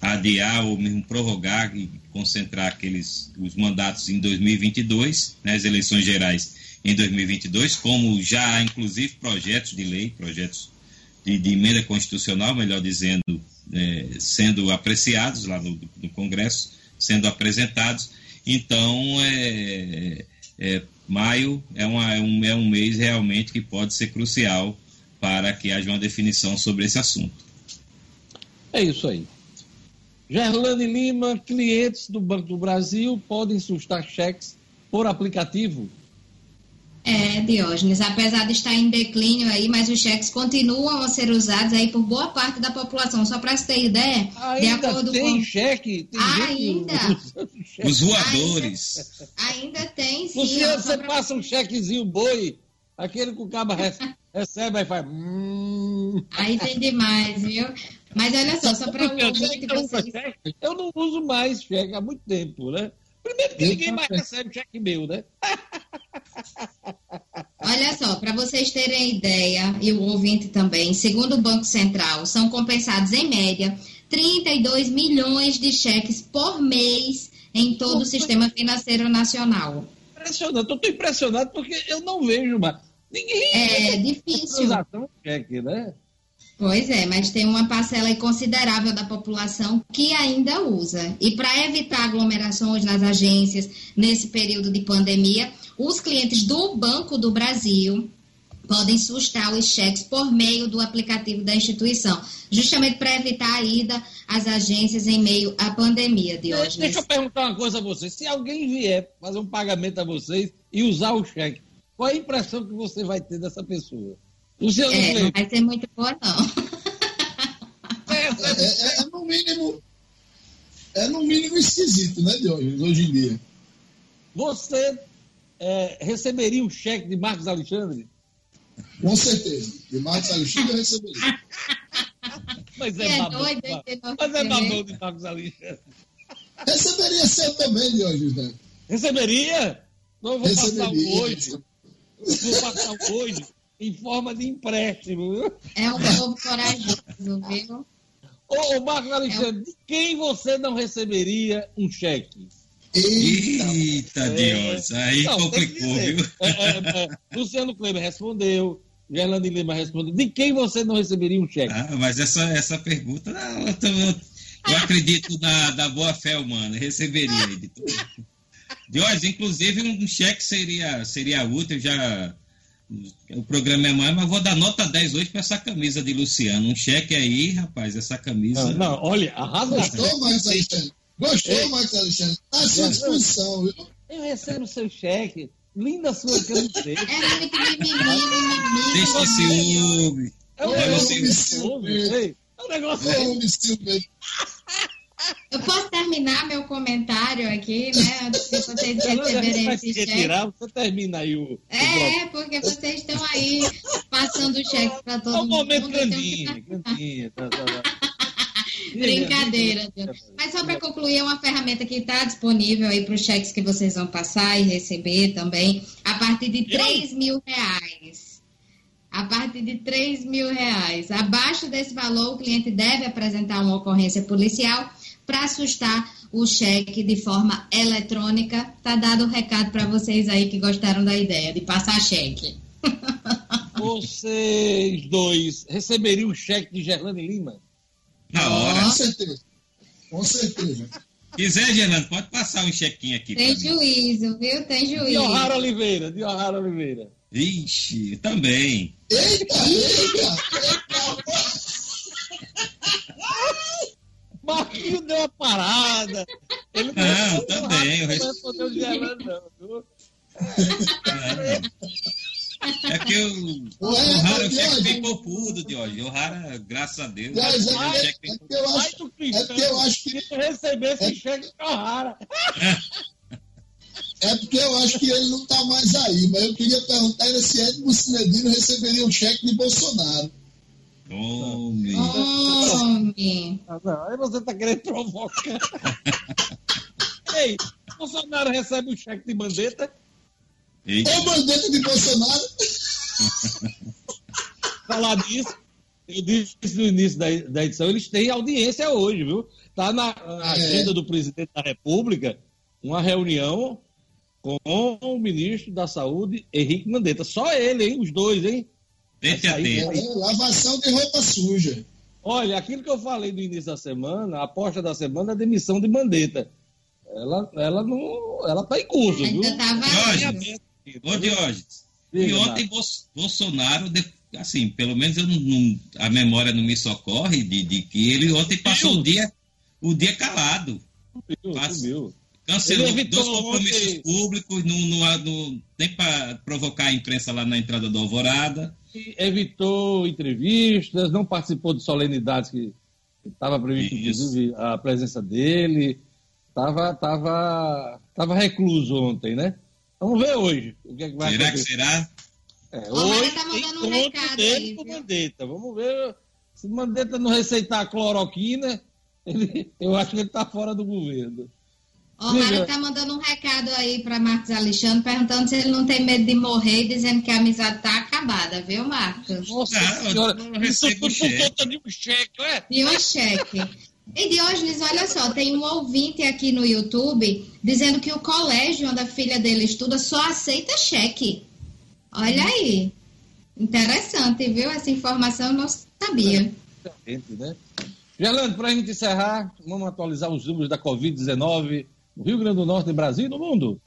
adiar ou mesmo prorrogar e concentrar aqueles os mandatos em 2022, né, as eleições gerais em 2022, como já há inclusive projetos de lei, projetos de, de emenda constitucional, melhor dizendo, é, sendo apreciados lá no, no, Congresso, sendo apresentados. Então, é, é, maio é, uma, é, um, é um mês realmente que pode ser crucial para que haja uma definição sobre esse assunto. É isso aí. Gerlane Lima, clientes do Banco do Brasil podem sustar cheques por aplicativo é, Diógenes, apesar de estar em declínio aí, mas os cheques continuam a ser usados aí por boa parte da população. Só para você ter ideia, ainda de acordo tem com... cheque? Tem ainda. Os voadores. Ainda, ainda tem, sim. Você, você pra... passa um chequezinho boi, aquele que o cabo recebe e faz... Hum. Aí tem demais, viu? Mas olha só, só para o ouvinte, vocês... Eu não uso mais cheque há muito tempo, né? Primeiro que ninguém mais recebe cheque meu, né? <laughs> Olha só, para vocês terem ideia, e o ouvinte também, segundo o Banco Central, são compensados em média 32 milhões de cheques por mês em todo o sistema financeiro nacional. Impressionante, eu estou impressionado porque eu não vejo mais. Ninguém. É difícil. Cheque, né? Pois é, mas tem uma parcela considerável da população que ainda usa. E para evitar aglomerações nas agências nesse período de pandemia, os clientes do Banco do Brasil podem sustar os cheques por meio do aplicativo da instituição, justamente para evitar a ida às agências em meio à pandemia, de hoje. Deixa eu perguntar uma coisa a vocês. Se alguém vier fazer um pagamento a vocês e usar o cheque, qual é a impressão que você vai ter dessa pessoa? É, não vai ser muito boa, não. É, é, é, no mínimo. É no mínimo esquisito, né, de hoje, hoje em dia. Você é, receberia um cheque de Marcos Alexandre? Com certeza. De Marcos Alexandre eu receberia. <laughs> Mas é, é babão, doido, mas é babão de Marcos Alexandre. Receberia seu também, Diogo José. Receberia? Não, vou receberia, passar hoje. Eu vou passar hoje em forma de empréstimo, viu? É um povo corajoso, viu? Ô, Marcos Alexandre, de quem você não receberia um cheque? Eita, É. Deus, aí Não, complicou, viu? É, é, é. Luciano Kleber respondeu, Gerlane Lima respondeu. De quem você não receberia um cheque? Ah, mas essa, essa pergunta, não, eu, tô- eu- eu acredito na, na boa fé humana, receberia. De, tudo. de hoje, inclusive, um cheque seria, seria útil, já. O programa é mais, mas vou dar nota 10 hoje para essa camisa de Luciano. Um cheque aí, rapaz, essa camisa. Não, não, olha, arrasa. Gostou, Marcos Alexandre? Gostou, Marcos Alexandre? Está à sua disposição, viu? Eu recebo seu cheque. Linda sua camiseta. É muito mimimi. Deixa esse ciúme. É um Olha, negócio. É um negócio. Homem, Silvio. Eu posso terminar meu comentário aqui, né? Antes de vocês <laughs> receberem esse se cheque. retirar, você termina aí o. o É, é, porque vocês estão aí passando cheques para É todo um mundo. momento grandinho, grandinho. Tá, tá, tá. <laughs> Brincadeira. Deus. Mas só para concluir, é uma ferramenta que está disponível aí para os cheques que vocês vão passar e receber também, a partir de 3 mil reais. A partir de 3 mil reais. Abaixo desse valor, o cliente deve apresentar uma ocorrência policial para assustar o cheque de forma eletrônica. Tá dado o recado para vocês aí que gostaram da ideia de passar cheque. <laughs> Vocês dois receberiam o cheque de Gerlane Lima? Na hora. Com certeza. Com certeza. Quiser, Gerlando, pode passar um chequinho aqui. Tem juízo, viu? Tem De juízo. O'Hara Oliveira, de O'Hara Oliveira. Ixi, também. Eita, eita! Marquinhos deu uma parada. Ele Não, respondeu também, eu rápido, Não respondeu de Gerlane, não, viu? É que o, o Rara o mas, cheque Jorge, ficou pudo de hoje. O Rara, graças a Deus, Mas o é, é, cheque é porque eu acho, é porque eu acho que Se recebesse esse cheque de O'Hara. é porque eu acho que ele não está mais aí, mas eu queria perguntar se Edmo Cinedino receberia um cheque de Bolsonaro. Homem. Homem. Aí você tá querendo provocar. <laughs> Ei, Bolsonaro recebe um cheque de mandeta. Eita. É o mandante de Bolsonaro. <laughs> Falar disso, eu disse no início da, da edição, eles têm audiência hoje, viu? Tá na, na É. agenda do presidente da República uma reunião com o ministro da Saúde, Henrique Mandetta. Só ele, hein? Os dois, hein? Tente a Essa aí, tente. É, lavação de roupa suja. Olha, aquilo que eu falei no início da semana, a aposta da semana é a demissão de Mandetta. Ela, ela não. Ela tá em curso, viu? Tá valendo. Diógenes. Ô, Diógenes. E ontem Bolsonaro, assim, pelo menos eu não, não- a memória não me socorre de, de que ele ontem passou o dia, o dia calado. Subiu, Passa. subiu. Cancelou dois compromissos ontem- públicos, não, não, não- nem para provocar a imprensa lá na entrada do Alvorada. Evitou entrevistas, não participou de solenidades que estava previsto, inclusive, a presença dele. Estava tava, tava recluso ontem, né? Vamos ver hoje o que, é que vai Será que acontecer. será? É, Ô, Mara hoje tá mandando um recado dele aí? Mandetta. Vamos ver se o Mandetta não receitar cloroquina, ele- eu acho que ele está fora do governo. Ó, Diga. Mário tá mandando um recado aí para Marcos Alexandre, perguntando se ele não tem medo de morrer, dizendo que a amizade tá acabada, viu, Marcos? Nossa eu senhora, não isso recebo tudo por cheque. conta de um cheque, ué? E um cheque. E Diógenes, olha só, tem um ouvinte aqui no YouTube dizendo que o colégio onde a filha dele estuda só aceita cheque. Olha aí. Interessante, viu? Essa informação eu não sabia. Né? Gerlando, para a gente encerrar, vamos atualizar os números da Covid-19 Rio Grande do Norte, Brasil e no mundo.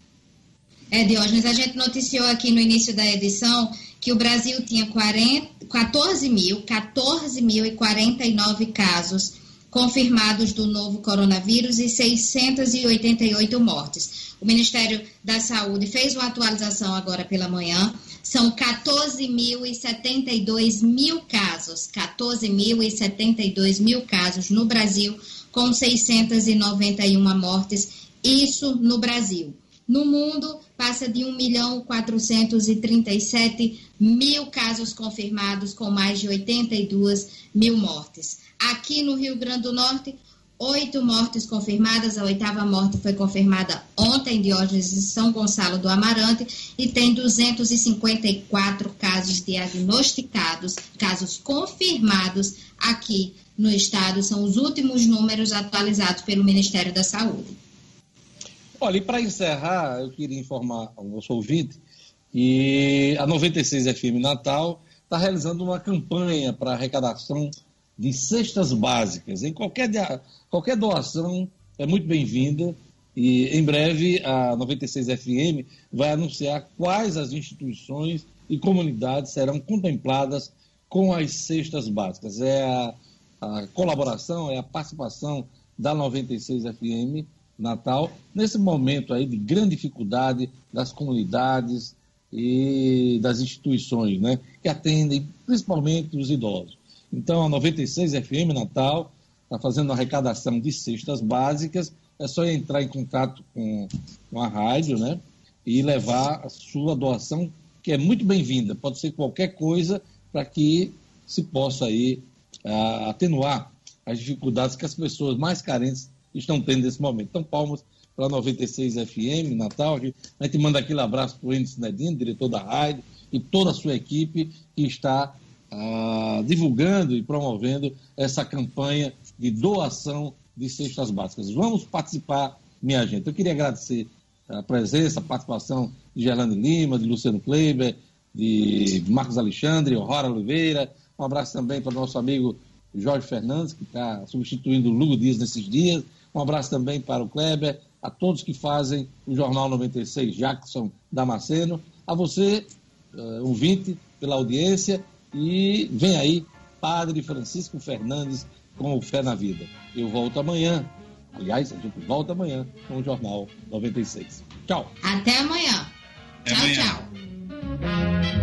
É, Diógenes, a gente noticiou aqui no início da edição que o Brasil tinha 40, 14 mil, 14.049 casos confirmados do novo coronavírus e 688 mortes. O Ministério da Saúde fez uma atualização agora pela manhã. São 14.072 mil casos, 14.072 mil casos no Brasil, com 691 mortes, isso no Brasil. No mundo, passa de 1 milhão 437 mil casos confirmados, com mais de 82 mil mortes. Aqui no Rio Grande do Norte, oito mortes confirmadas. A oitava morte foi confirmada ontem, em Diógenes de São Gonçalo do Amarante, e tem 254 casos diagnosticados, casos confirmados aqui no estado. São os últimos números atualizados pelo Ministério da Saúde. Olha, e para encerrar, eu queria informar ao nosso ouvinte que a 96 FM Natal está realizando uma campanha para arrecadação de cestas básicas. Em qualquer, qualquer doação é muito bem-vinda e em breve a 96 FM vai anunciar quais as instituições e comunidades serão contempladas com as cestas básicas. É a, a colaboração, é a participação da 96 FM Natal, nesse momento aí de grande dificuldade das comunidades e das instituições, né, que atendem principalmente os idosos. Então, a 96 FM Natal está fazendo arrecadação de cestas básicas, é só entrar em contato com, com a rádio, né, e levar a sua doação, que é muito bem-vinda. Pode ser qualquer coisa para que se possa aí uh, atenuar as dificuldades que as pessoas mais carentes estão tendo nesse momento. Então, palmas para 96 FM, Natal. A gente manda aquele abraço para o Índice Nedino, diretor da rádio, e toda a sua equipe que está ah, divulgando e promovendo essa campanha de doação de cestas básicas. Vamos participar, minha gente. Eu queria agradecer a presença, a participação de Gerlane Lima, de Luciano Kleiber, de Marcos Alexandre, Rora Oliveira. Um abraço também para o nosso amigo Jorge Fernandes, que está substituindo o Lugo Dias nesses dias. Um abraço também para o Kleber, a todos que fazem o Jornal 96, Jackson Damasceno, a você, uh, ouvinte, pela audiência, e vem aí Padre Francisco Fernandes com o Fé na Vida. Eu volto amanhã. Aliás, a gente volta amanhã com o Jornal 96. Tchau. Até amanhã. Até tchau, amanhã. tchau.